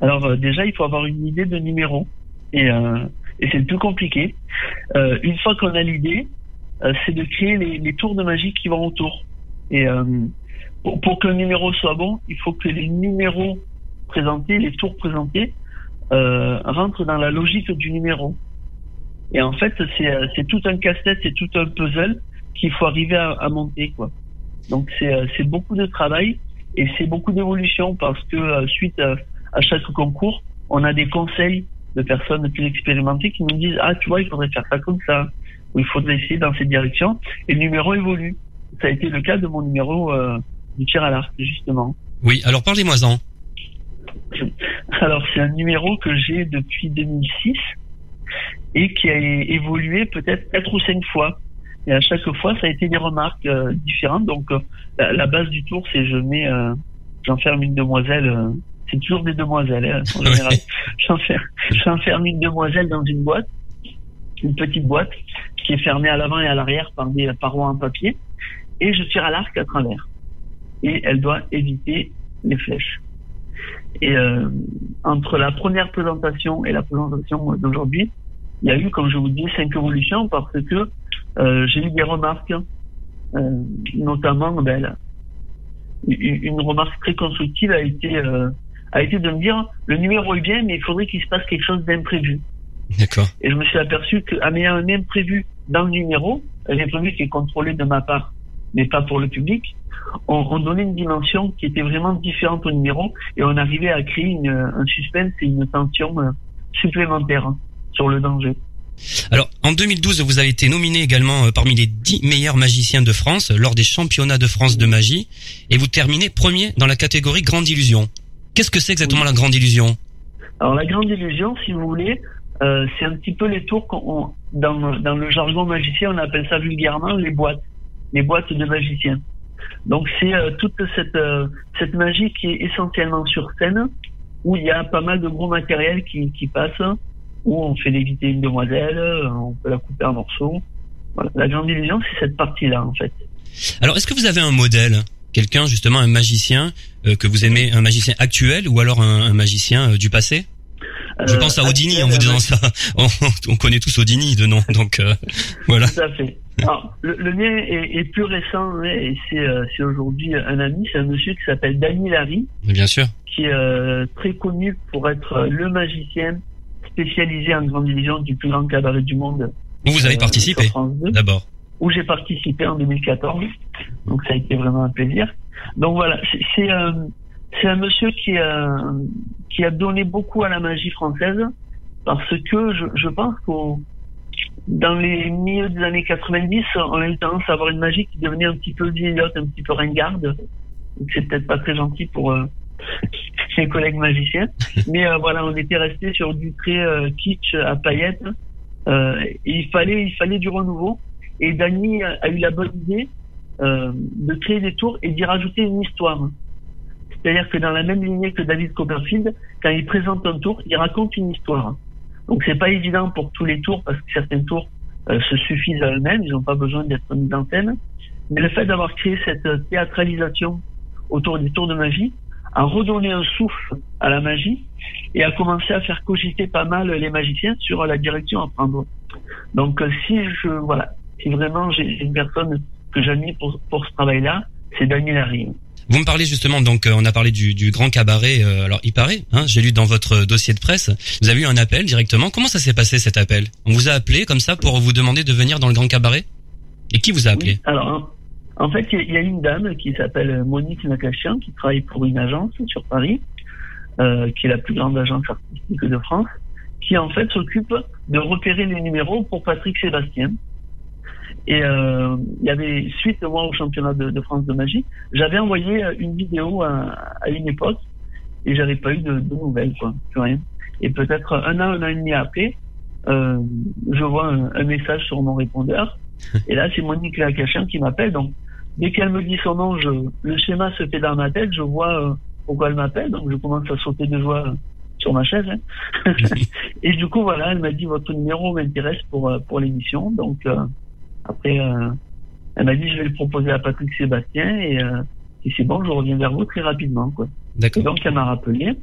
Alors euh, déjà, il faut avoir une idée de numéro et, euh, et c'est le plus compliqué. Euh, une fois qu'on a l'idée, euh, c'est de créer les, les tours de magie qui vont autour. Et euh, pour, pour qu'un numéro soit bon, il faut que les numéros présentés, les tours présentés, euh, rentrent dans la logique du numéro. Et en fait, c'est c'est tout un casse-tête, c'est tout un puzzle qu'il faut arriver à, à monter, quoi. Donc c'est euh, c'est beaucoup de travail et c'est beaucoup d'évolution parce que euh, suite à, à chaque concours, on a des conseils de personnes plus expérimentées qui nous disent ah tu vois il faudrait faire ça comme ça ou il faudrait essayer dans cette direction et le numéro évolue. Ça a été le cas de mon numéro euh, du tir à l'arc justement. Oui, alors parlez-moi-en. Alors c'est un numéro que j'ai depuis 2006 et qui a évolué peut-être quatre ou cinq fois. Et à chaque fois, ça a été des remarques euh, différentes. Donc euh, la, la base du tour, c'est je mets, euh, j'enferme une demoiselle. c'est toujours des demoiselles hein, en général. J'enferme, une demoiselle dans une boîte, une petite boîte qui est fermée à l'avant et à l'arrière par des parois en papier, et je tire à l'arc à travers. Et elle doit éviter les flèches. Et euh, entre la première présentation et la présentation d'aujourd'hui, il y a eu, comme je vous dis, cinq évolutions parce que euh, j'ai eu des remarques, euh, notamment ben, une remarque très constructive a été euh, a été de me dire le numéro est bien, mais il faudrait qu'il se passe quelque chose d'imprévu. D'accord. Et je me suis aperçu qu'en ayant un imprévu dans le numéro, un imprévu qui est contrôlé de ma part, mais pas pour le public, on, on donnait une dimension qui était vraiment différente au numéro et on arrivait à créer une, un suspense et une tension euh, supplémentaire hein, sur le danger. Alors, en 2012, vous avez été nominé également euh, parmi les 10 meilleurs magiciens de France lors des championnats de France de magie et vous terminez premier dans la catégorie Grande Illusion. Qu'est-ce que c'est exactement la Grande Illusion? Alors la grande illusion, si vous voulez, euh, c'est un petit peu les tours qu'on on- dans, dans le jargon magicien, on appelle ça vulgairement les boîtes, les boîtes de magiciens. Donc c'est euh, toute cette euh, cette magie qui est essentiellement sur scène où il y a pas mal de gros matériel qui, qui passe, où on fait léviter une demoiselle, on peut la couper en morceaux. Voilà. La grande illusion, c'est cette partie-là, en fait. Alors, est-ce que vous avez un modèle Quelqu'un, justement, un magicien euh, que vous aimez, un magicien actuel ou alors un, un magicien euh, du passé? Je Euh, pense à Houdini en vous disant ça. On, on connaît tous Houdini de nom, donc euh, voilà. Tout à fait. Alors, le, le mien est, est plus récent, ouais, et c'est euh, aujourd'hui un ami, c'est un monsieur qui s'appelle Danny Larry, Bien sûr. qui est euh, très connu pour être euh, le magicien spécialisé en grande division du plus grand cabaret du monde. Où vous avez euh, participé sur France 2, d'abord. où j'ai participé en 2014. Donc ça a été vraiment un plaisir. Donc voilà, c'est- c'est euh, un monsieur qui a, qui a donné beaucoup à la magie française parce que je, je pense qu'au dans les milieux des années 90, on a eu tendance à avoir une magie qui devenait un petit peu vieillotte, un petit peu ringarde. Donc c'est peut-être pas très gentil pour euh, ses collègues magiciens. Mais euh, voilà, on était resté sur du très euh, kitsch à paillettes. Euh, et il fallait, il fallait du renouveau. Et Dany a, a eu la bonne idée euh, de créer des tours et d'y rajouter une histoire. C'est-à-dire que dans la même lignée que David Copperfield, quand il présente un tour, il raconte une histoire. Donc c'est pas évident pour tous les tours parce que certains tours euh, se suffisent à eux-mêmes, ils n'ont pas besoin d'être mis en scène. Mais le fait d'avoir créé cette euh, théâtralisation autour des tours de magie a redonné un souffle à la magie et a commencé à faire cogiter pas mal les magiciens sur la direction à prendre. Donc euh, si je voilà, si vraiment j'ai une personne que j'admire pour, pour ce travail-là, c'est Daniel Harry. Vous me parlez justement, donc euh, on a parlé du, du grand cabaret. euh, alors il paraît, hein, j'ai lu dans votre dossier de presse, vous avez eu un appel directement. Comment ça s'est passé cet appel? On vous a appelé comme ça pour vous demander de venir dans le grand cabaret? Et qui vous a appelé? Oui, alors, en, fait, il y a- une dame qui s'appelle Monique Nakachian, qui travaille pour une agence sur Paris, euh, qui est la plus grande agence artistique de France, qui en fait s'occupe de repérer les numéros pour Patrick Sébastien. Et euh, il y avait, suite moi au championnat de, de France de magie, j'avais envoyé euh, une vidéo à, à une époque et j'avais pas eu de, de nouvelles, quoi, plus rien. Et peut-être un an, un an et demi après, euh, je vois un, un message sur mon répondeur et là, c'est Monique Lacachin qui m'appelle. Donc, dès qu'elle me dit son nom, je, le schéma se fait dans ma tête. Je vois euh, pourquoi elle m'appelle. Donc, je commence à sauter de joie euh, sur ma chaise. hein. et du coup, voilà, elle m'a dit votre numéro m'intéresse pour euh, pour l'émission. Donc, euh, après, euh, elle m'a dit je vais le proposer à Patrick Sébastien et euh, si c'est bon, je reviens vers vous très rapidement. Quoi. Et D'accord. donc, elle m'a rappelé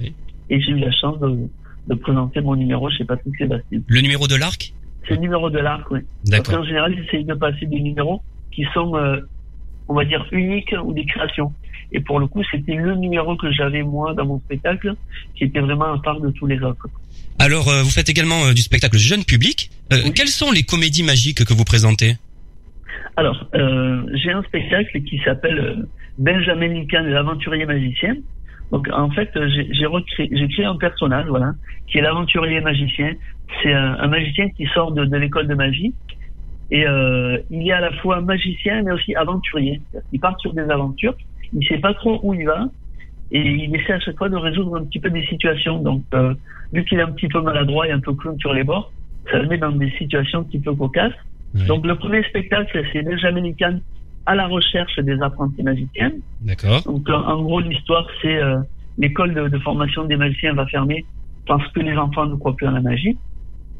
Oui. et j'ai eu la chance de, de présenter mon numéro chez Patrick Sébastien. Le numéro de l'arc? C'est le numéro de l'arc, oui. Parce D'accord. qu'en général, j'essaye de passer des numéros qui sont, euh, on va dire, uniques ou des créations. Et pour le coup, c'était le numéro que j'avais moi dans mon spectacle, qui était vraiment à part de tous les autres. Alors euh, vous faites également euh, du spectacle jeune public. Euh, Oui. Quelles sont les comédies magiques que vous présentez? Alors, euh, j'ai un spectacle qui s'appelle euh, Benjamin Lincoln, l'aventurier magicien. Donc, en fait, j'ai j'ai recréé, j'ai créé un personnage, voilà, qui est l'aventurier magicien. C'est un, un magicien qui sort de, de l'école de magie. Et euh, il est à la fois magicien, mais aussi aventurier. Il part sur des aventures. Il sait pas trop où il va. Et il essaie à chaque fois de résoudre un petit peu des situations. Donc, euh, vu qu'il est un petit peu maladroit et un peu clown sur les bords, ça le met dans des situations un petit peu cocasses. Donc le premier spectacle, c'est Benjamin Lincoln à la recherche des apprentis magiciens. D'accord. Donc en, en gros, l'histoire, c'est euh, l'école de, de formation des magiciens va fermer parce que les enfants ne croient plus en la magie.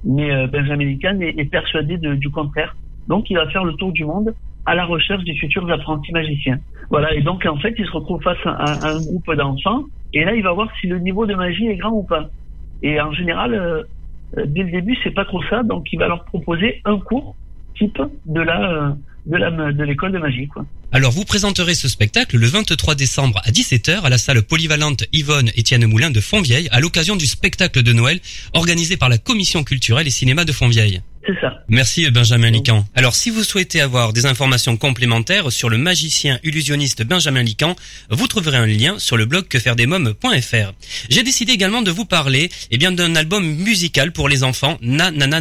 Mais euh, Benjamin Lincoln est, est persuadé de- du contraire. Donc il va faire le tour du monde à la recherche des futurs apprentis magiciens. Voilà, et donc en fait, il se retrouve face à, à un groupe d'enfants, et là, il va voir si le niveau de magie est grand ou pas. Et en général, euh, euh, dès le début, c'est pas trop ça, donc il va leur proposer un cours type de la euh, de l'école de magie. Alors vous présenterez ce spectacle le 23 décembre à 17h à la salle polyvalente Yvonne Étienne Moulin de Fontvieille à l'occasion du spectacle de Noël organisé par la commission culturelle et cinéma de Fontvieille. C'est ça. Merci Benjamin Lican. Alors si vous souhaitez avoir des informations complémentaires sur le magicien illusionniste Benjamin Lican, vous trouverez un lien sur le blog quefairedesmoms.fr. J'ai décidé également de vous parler eh bien d'un album musical pour les enfants Na Na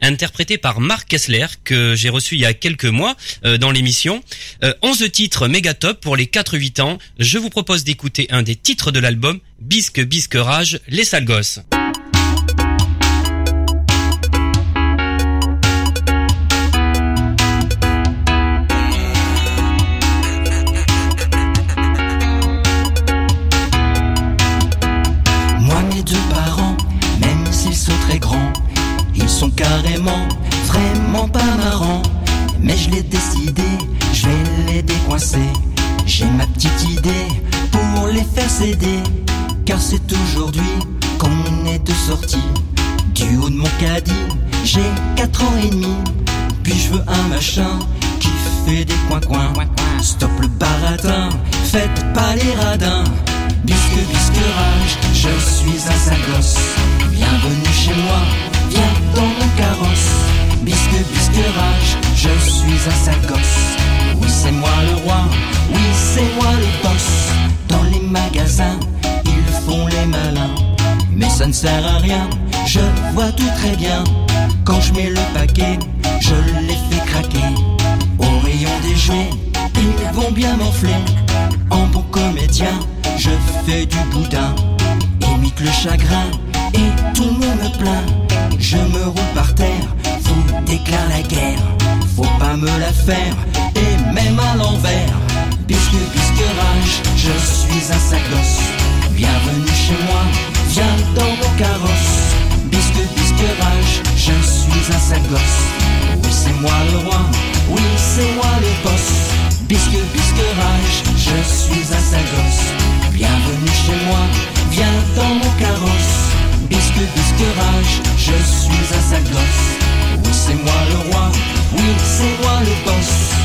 interprété par Marc Kessler que j'ai reçu il y a quelques mois euh, dans l'émission. Euh, 11 titres méga top pour les 4-8 ans. Je vous propose d'écouter un des titres de l'album Bisque Bisque Rage, les sales gosses. carrément, vraiment pas marrant. Mais je l'ai décidé, je vais les décoincer. J'ai ma petite idée pour les faire céder. Car c'est aujourd'hui qu'on est de sortie. Du haut de mon caddie, j'ai 4 ans et demi. Puis je veux un machin qui fait des coins-coins. Stop le baratin, faites pas les radins. Bisque, bisque, rage, je suis un sale gosse. Bienvenue chez moi, viens dans mon carrosse. Bisque, bisque, rage, je suis un sale gosse. Oui, c'est moi le roi, oui, c'est moi le boss. Dans les magasins, ils font les malins. Mais ça ne sert à rien, je vois tout très bien. Quand je mets le paquet, je les fais craquer. Au rayon des jouets, ils vont bien m'enfler. En bon comédien, je fais du boudin. Imite le chagrin et tout le monde me plaint. Je me roule par terre, vous déclare la guerre. Faut pas me la faire, et même à l'envers. Bisque, bisque, rage, je suis un sacosse. Bienvenue chez moi, viens dans mon carrosse. Bisque, bisque, rage, je suis un sale gosse. Oui, c'est moi le roi, oui, c'est moi le boss. Bisque, bisque, rage, je suis un sale gosse. Bienvenue chez moi, viens dans mon carrosse. Bisque, bisque, rage, je suis un sale gosse. Oui, c'est moi le roi, oui, c'est moi le boss.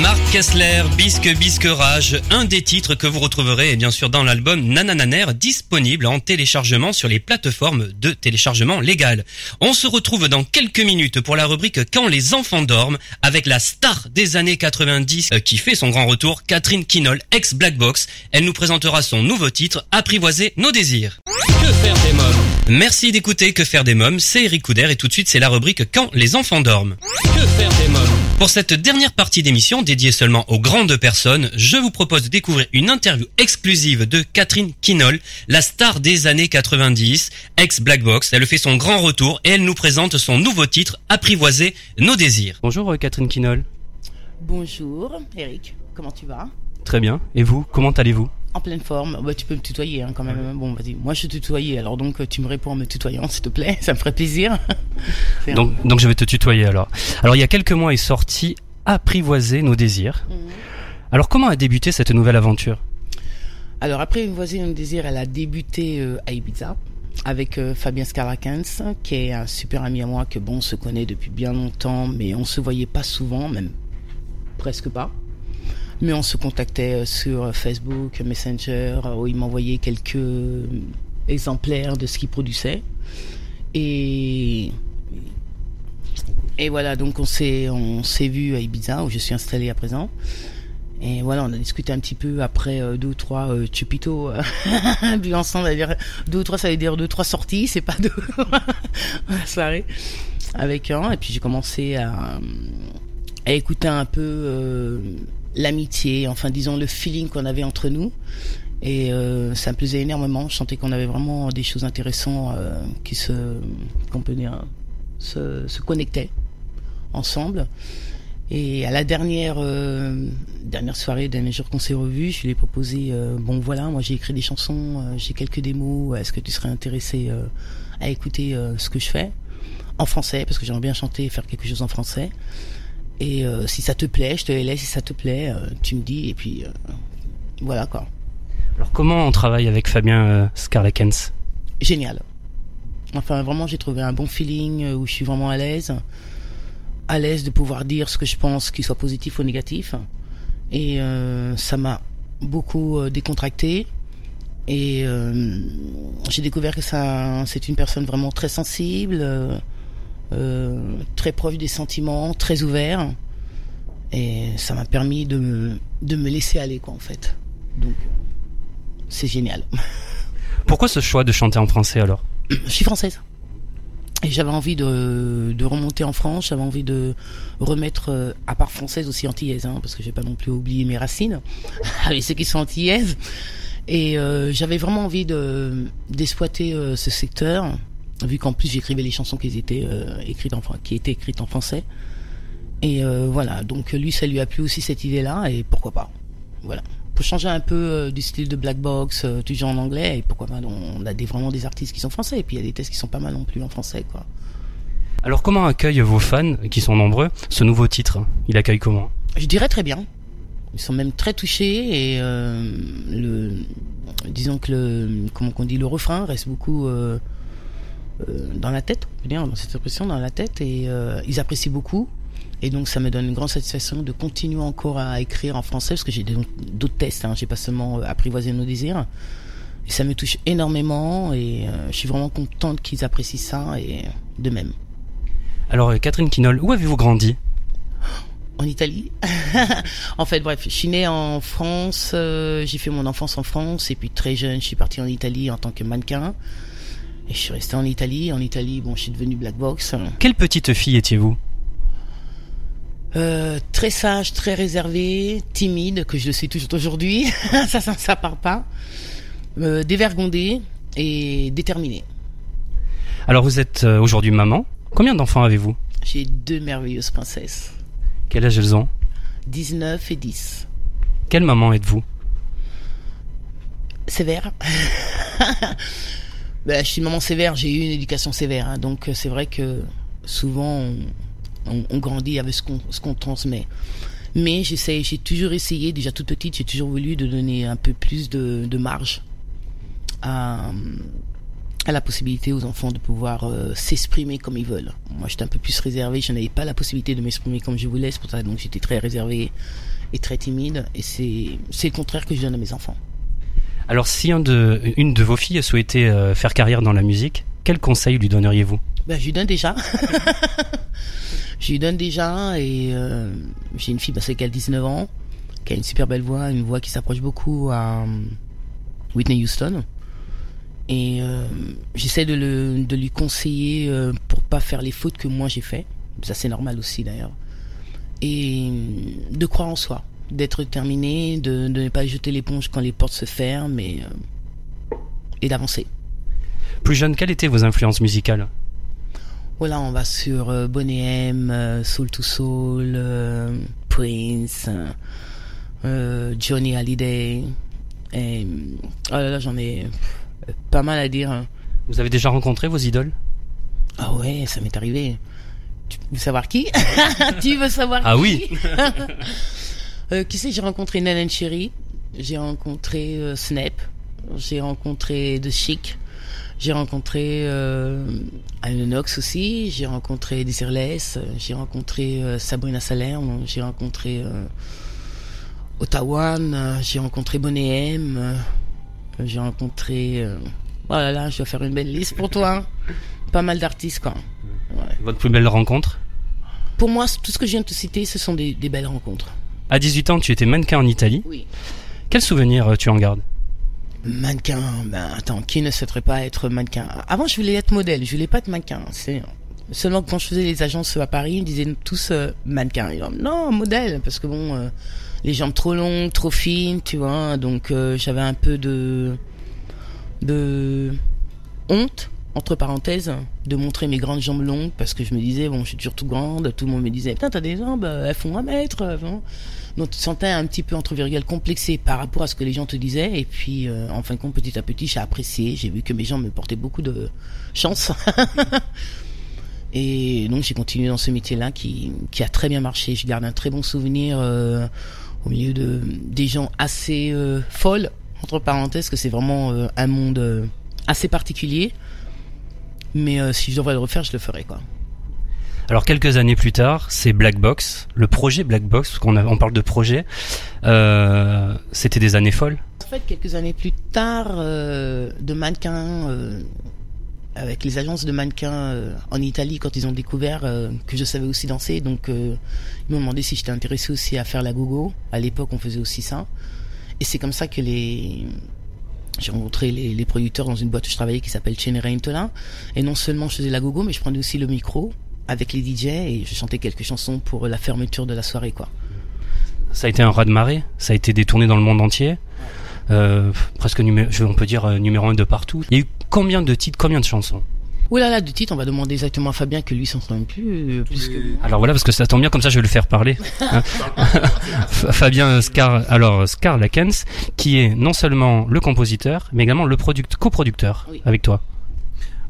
Marc Kessler, Bisque Bisque Rage, un des titres que vous retrouverez bien sûr dans l'album Nanananer, disponible en téléchargement sur les plateformes de téléchargement légal. On se retrouve dans quelques minutes pour la rubrique Quand les enfants dorment, avec la star des années 90 euh, qui fait son grand retour, Catherine Kinol, ex Black Box. Elle nous présentera son nouveau titre, Apprivoiser nos désirs. Que faire des mômes Merci d'écouter Que faire des mômes, c'est Eric Couder et tout de suite c'est la rubrique Quand les enfants dorment. Que faire des mômes Pour cette dernière partie d'émission dédiée seulement aux grandes personnes, je vous propose de découvrir une interview exclusive de Catherine Kinol, la star des années 90, ex Black Box. Elle fait son grand retour et elle nous présente son nouveau titre, Apprivoiser nos désirs. Bonjour euh, Catherine Kinol. Bonjour, Eric. Comment tu vas? Très bien. Et vous, comment allez-vous? En pleine forme. Bah, tu peux me tutoyer hein, quand même. Bon, vas-y. Moi, je tutoyais. Alors donc, tu me réponds en me tutoyant, s'il te plaît. Ça me ferait plaisir. Donc, donc je vais te tutoyer alors. Alors il y a quelques mois est sorti Apprivoiser nos désirs. Mhm. Alors comment a débuté cette nouvelle aventure? Alors après, une voisine me désir, elle a débuté euh, à Ibiza avec euh, Fabien Scarlacens, qui est un super ami à moi que bon, on se connaît depuis bien longtemps, mais on se voyait pas souvent, même presque pas. Mais on se contactait euh, sur Facebook, Messenger, euh, où il m'envoyait quelques euh, exemplaires de ce qu'il produisait. Et et voilà, donc on s'est on s'est vu à Ibiza où je suis installé à présent. Et voilà, on a discuté un petit peu après deux ou trois euh, chupito euh, ensemble, c'est-à-dire deux ou trois, ça veut dire deux ou trois sorties, c'est pas deux la soirée avec un. Et puis j'ai commencé à, écouter un peu l'amitié, enfin disons le feeling qu'on avait entre nous. Et euh, ça me plaisait énormément. Je sentais qu'on avait vraiment des choses intéressantes euh, qui se, qu'on peut se, connectaient ensemble. Et à la dernière euh, dernière soirée, dernier jour qu'on s'est revus, je lui ai proposé euh, bon voilà, moi j'ai écrit des chansons, j'ai quelques démos, est-ce que tu serais intéressé à écouter ce que je fais en français? Parce que j'aimerais bien chanter et faire quelque chose en français. Et euh, si ça te plaît, je te les laisse, si ça te plaît, euh, tu me dis et puis euh, voilà quoi. Alors comment on travaille avec Fabien Scarlakens Génial. Enfin vraiment, j'ai trouvé un bon feeling où je suis vraiment à l'aise à l'aise de pouvoir dire ce que je pense, qu'il soit positif ou négatif. Et ça m'a beaucoup décontracté. Et euh, j'ai découvert que ça, c'est une personne vraiment très sensible, euh, euh, très proche des sentiments, très ouvert. Et ça m'a permis de me, de me laisser aller, quoi, en fait. Donc, c'est génial. Pourquoi ce choix de chanter en français alors? Je suis française. Et j'avais envie de, de remonter en France, j'avais envie de remettre, euh, à part française aussi antillaise, hein, parce que j'ai pas non plus oublié mes racines, avec ceux qui sont antillaises. Et euh, j'avais vraiment envie de d'exploiter euh, ce secteur, vu qu'en plus j'écrivais les chansons qui étaient euh, écrites en qui étaient écrites en français. Et euh, voilà, donc lui ça lui a plu aussi cette idée-là, et pourquoi pas. Voilà. Pour changer un peu euh, du style de Black Box, toujours en anglais, et pourquoi pas, on a des, vraiment des artistes qui sont français, et puis il y a des tests qui sont pas mal non plus en français, quoi. Alors comment accueillent vos fans, qui sont nombreux, ce nouveau titre? Il accueille comment? Je dirais très bien. Ils sont même très touchés et le, disons que le, comment on dit, le refrain reste beaucoup dans la tête, on peut dire, dans cette impression dans la tête et euh, ils apprécient beaucoup. Et donc ça me donne une grande satisfaction de continuer encore à écrire en français parce que j'ai d'autres tests, hein, j'ai pas seulement euh, apprivoisé nos désirs. Et ça me touche énormément et euh, je suis vraiment contente qu'ils apprécient ça et de même. Alors euh, Catherine Quinol, où avez-vous grandi? En Italie. en fait, bref, je suis née en France, euh, j'ai fait mon enfance en France et puis très jeune, je suis partie en Italie en tant que mannequin. Et je suis restée en Italie. En Italie, bon, je suis devenue black box. Quelle petite fille étiez-vous Euh, très sage, très réservée, timide, que je le suis toujours aujourd'hui. ça, ça, ça part pas. Euh, dévergondée et déterminée. Alors vous êtes euh, aujourd'hui maman. Combien d'enfants avez-vous J'ai deux merveilleuses princesses. Quel âge elles ont 19 et 10. Quelle maman êtes-vous sévère. ben, je suis une maman sévère, j'ai eu une éducation sévère, hein, donc euh, c'est vrai que souvent on, grandit avec ce qu'on transmet. Mais j'essaie, j'ai toujours essayé, déjà toute petite, j'ai toujours voulu de donner un peu plus de, marge à, la possibilité aux enfants de pouvoir euh, s'exprimer comme ils veulent. Moi, j'étais un peu plus réservé, je n'avais pas la possibilité de m'exprimer comme je voulais, c'est pour ça donc j'étais très réservé et très timide, et c'est le contraire que je donne à mes enfants. Alors si une de vos filles souhaitait euh, faire carrière dans la musique, quel conseil lui donneriez-vous? Ben, je lui donne déjà. je lui donne déjà et euh, j'ai une fille, bah, c'est qu'elle a 19 ans, qui a une super belle voix, une voix qui s'approche beaucoup à euh, Whitney Houston. Et j'essaie de, lui conseiller pour pas faire les fautes que moi j'ai fait. Ça c'est normal aussi d'ailleurs. Et de croire en soi, d'être déterminé, de, de ne pas jeter l'éponge quand les portes se ferment et, euh, et d'avancer. Plus jeune, quelles étaient vos influences musicales? Voilà, on va sur euh, Boney M, euh, Soul to Soul, euh, Prince, Johnny Hallyday. Et, oh là là, j'en ai pas mal à dire. hein. Vous avez déjà rencontré vos idoles? Ah ouais, ça m'est arrivé. Tu veux savoir qui? Tu veux savoir Ah qui? oui. Euh, Qui c'est J'ai rencontré? Nanan Cherry, j'ai rencontré euh, Snap, j'ai rencontré The Chic, j'ai rencontré euh, aussi, j'ai rencontré Desireless, j'ai rencontré euh, Sabrina Salerno, j'ai rencontré Ottawa, j'ai rencontré Bonnet M, j'ai rencontré... Euh, oh là là, je dois faire une belle liste pour toi. Pas mal d'artistes quoi. Votre plus belle rencontre? Pour moi, tout ce que je viens de te citer, ce sont des, des belles rencontres. À 18 ans, tu étais mannequin en Italie. Oui. Quel souvenir euh, tu en gardes? Mannequin, ben attends, qui ne souhaiterait pas être mannequin? Avant, je voulais être modèle, je voulais pas être mannequin. C'est seulement quand je faisais les agences à Paris, ils disaient tous euh, mannequin. Disaient, non, modèle, parce que bon, euh, les jambes trop longues, trop fines, tu vois. Donc euh, j'avais un peu de de honte entre parenthèses de montrer mes grandes jambes longues parce que je me disais bon je suis toujours tout grande tout le monde me disait putain t'as des jambes euh, elles font un mètre euh, donc tu te sentais un petit peu entre virgules complexé par rapport à ce que les gens te disaient et puis euh, en fin de compte petit à petit j'ai apprécié j'ai vu que mes jambes me portaient beaucoup de chance. Et donc j'ai continué dans ce métier là qui qui a très bien marché. Je garde un très bon souvenir euh, au milieu de des gens assez euh, folles entre parenthèses que c'est vraiment un monde assez particulier mais euh, si je devrais le refaire je le ferais quoi Alors quelques années plus tard, c'est Black Box, le projet Black Box, parce qu'on a- on parle de projet. Euh, C'était des années folles. En fait, quelques années plus tard, euh, de mannequins, euh, avec les agences de mannequins en Italie, quand ils ont découvert que je savais aussi danser, donc ils m'ont demandé si j'étais intéressé aussi à faire la gogo. À l'époque, on faisait aussi ça. Et c'est comme ça que les j'ai rencontré les, producteurs dans une boîte où je travaillais qui s'appelle Cenerentola. Et non seulement je faisais la gogo, mais je prenais aussi le micro avec les DJ et je chantais quelques chansons pour la fermeture de la soirée, quoi. Ça a été un raz-de-marée, ça a été détourné dans le monde entier. Euh, presque on peut dire euh, numéro un de partout. Il y a eu combien de titres, combien de chansons? Ouh là là, de titre, on va demander exactement à Fabien que lui s'en souvient plus, euh, plus que moi. Alors voilà, parce que ça tombe bien, comme ça je vais le faire parler. hein. Fabien Scar, alors Scar Lakens, qui est non seulement le compositeur, mais également le product, coproducteur Oui. avec toi.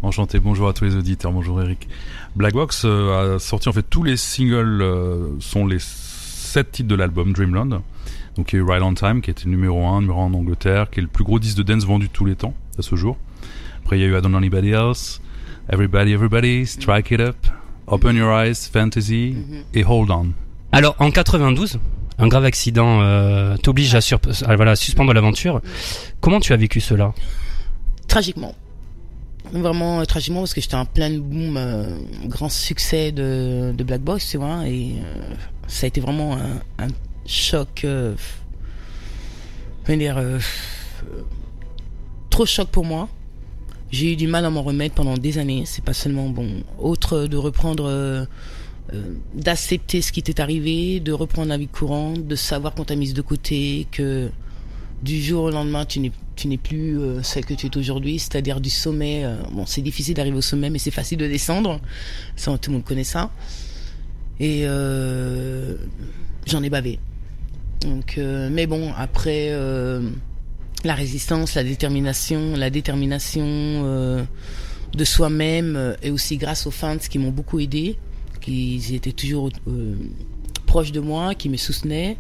Enchanté, bonjour à tous les auditeurs, bonjour Eric. Black Box euh, a sorti en fait tous les singles euh, sont les sept titres de l'album Dreamland. Donc il y a eu Right on Time qui était numéro 1, numéro 1 en Angleterre, qui est le plus gros disque de dance vendu de tous les temps à ce jour. Après il y a eu I Don't Anybody Else, Everybody Everybody, Strike It Up, Open Your Eyes, Fantasy et Hold On. Alors en 92, un grave accident euh, t'oblige à, sur- à, voilà, suspendre l'aventure. Comment tu as vécu cela? Tragiquement. Vraiment euh, tragiquement parce que j'étais en plein boom, euh, grand succès de, de Black Box, tu vois, et euh, ça a été vraiment un, un choc, euh, comment dire, euh, trop choc pour moi. J'ai eu du mal à m'en remettre pendant des années. C'est pas seulement bon, autre de reprendre, euh, euh, d'accepter ce qui t'est arrivé, de reprendre la vie courante, de savoir qu'on t'a mise de côté, que du jour au lendemain, tu n'es tu n'es plus euh, celle que tu es aujourd'hui, c'est-à-dire du sommet. bon, c'est difficile d'arriver au sommet, mais c'est facile de descendre. Tout le monde connaît ça. Et j'en ai bavé. Donc, mais bon, après la résistance, la détermination, la détermination euh, de soi-même, euh, et aussi grâce aux fans qui m'ont beaucoup aidé, qui étaient toujours euh, proches de moi, qui me soutenaient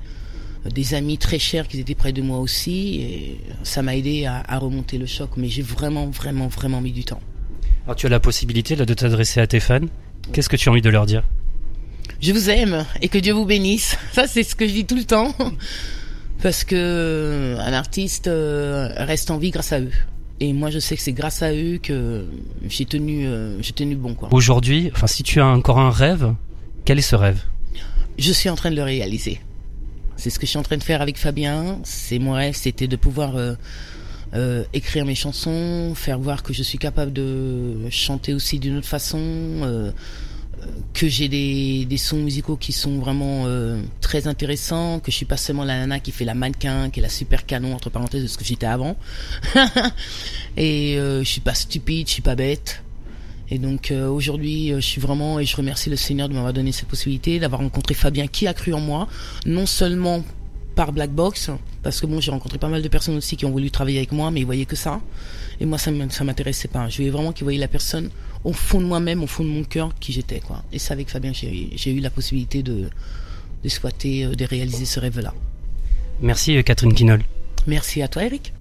des amis très chers qui étaient près de moi aussi et ça m'a aidé à, à remonter le choc mais j'ai vraiment vraiment vraiment mis du temps. Alors tu as la possibilité là, de t'adresser à tes fans. Qu'est-ce que tu as envie de leur dire? Je vous aime et que Dieu vous bénisse. Ça c'est ce que je dis tout le temps parce que euh, un artiste euh, reste en vie grâce à eux et moi je sais que c'est grâce à eux que j'ai tenu euh, j'ai tenu bon quoi Aujourd'hui, enfin si tu as encore un rêve, quel est ce rêve? Je suis en train de le réaliser. C'est ce que je suis en train de faire avec Fabien. C'est mon rêve, c'était de pouvoir euh, euh, écrire mes chansons, faire voir que je suis capable de chanter aussi d'une autre façon, euh, que j'ai des, sons musicaux qui sont vraiment euh, très intéressants, que je suis pas seulement la nana qui fait la mannequin, qui est la super canon entre parenthèses de ce que j'étais avant. Et euh, je suis pas stupide, je suis pas bête. Et donc euh, aujourd'hui, je suis vraiment et je remercie le Seigneur de m'avoir donné cette possibilité, d'avoir rencontré Fabien qui a cru en moi, non seulement par Black Box, parce que bon, j'ai rencontré pas mal de personnes aussi qui ont voulu travailler avec moi, mais ils voyaient que ça. Et moi, ça m'intéressait pas. Je voulais vraiment qu'ils voyaient la personne au fond de moi-même, au fond de mon cœur, qui j'étais, quoi. Et ça, avec Fabien, j'ai j'ai eu la possibilité de de souhaiter, euh, de réaliser ce rêve-là. Merci euh, Catherine Quinol. Merci à toi, Eric.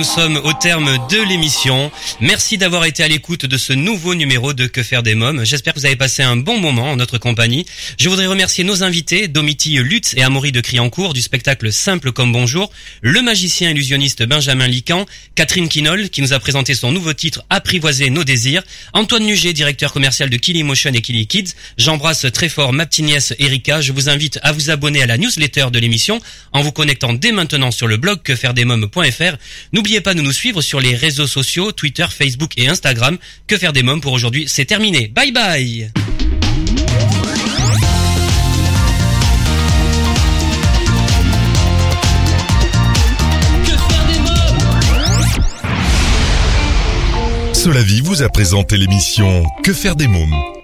Nous sommes au terme de l'émission. Merci d'avoir été à l'écoute de ce nouveau numéro de Que faire des mômes. J'espère que vous avez passé un bon moment en notre compagnie. Je voudrais remercier nos invités, Domiti Lutz et Amaury de Criancourt du spectacle Simple comme Bonjour, le magicien illusionniste Benjamin Lican, Catherine Quinol qui nous a présenté son nouveau titre Apprivoiser nos désirs, Antoine Nuget, directeur commercial de Killy Motion et Killy Kids. J'embrasse très fort ma petite nièce Erika. Je vous invite à vous abonner à la newsletter de l'émission en vous connectant dès maintenant sur le blog quefairedesmoms.fr. N'oubliez pas de nous suivre sur les réseaux sociaux, Twitter, Facebook et Instagram. Que faire des mômes pour aujourd'hui, c'est terminé. Bye bye vous a présenté l'émission Que faire des mômes?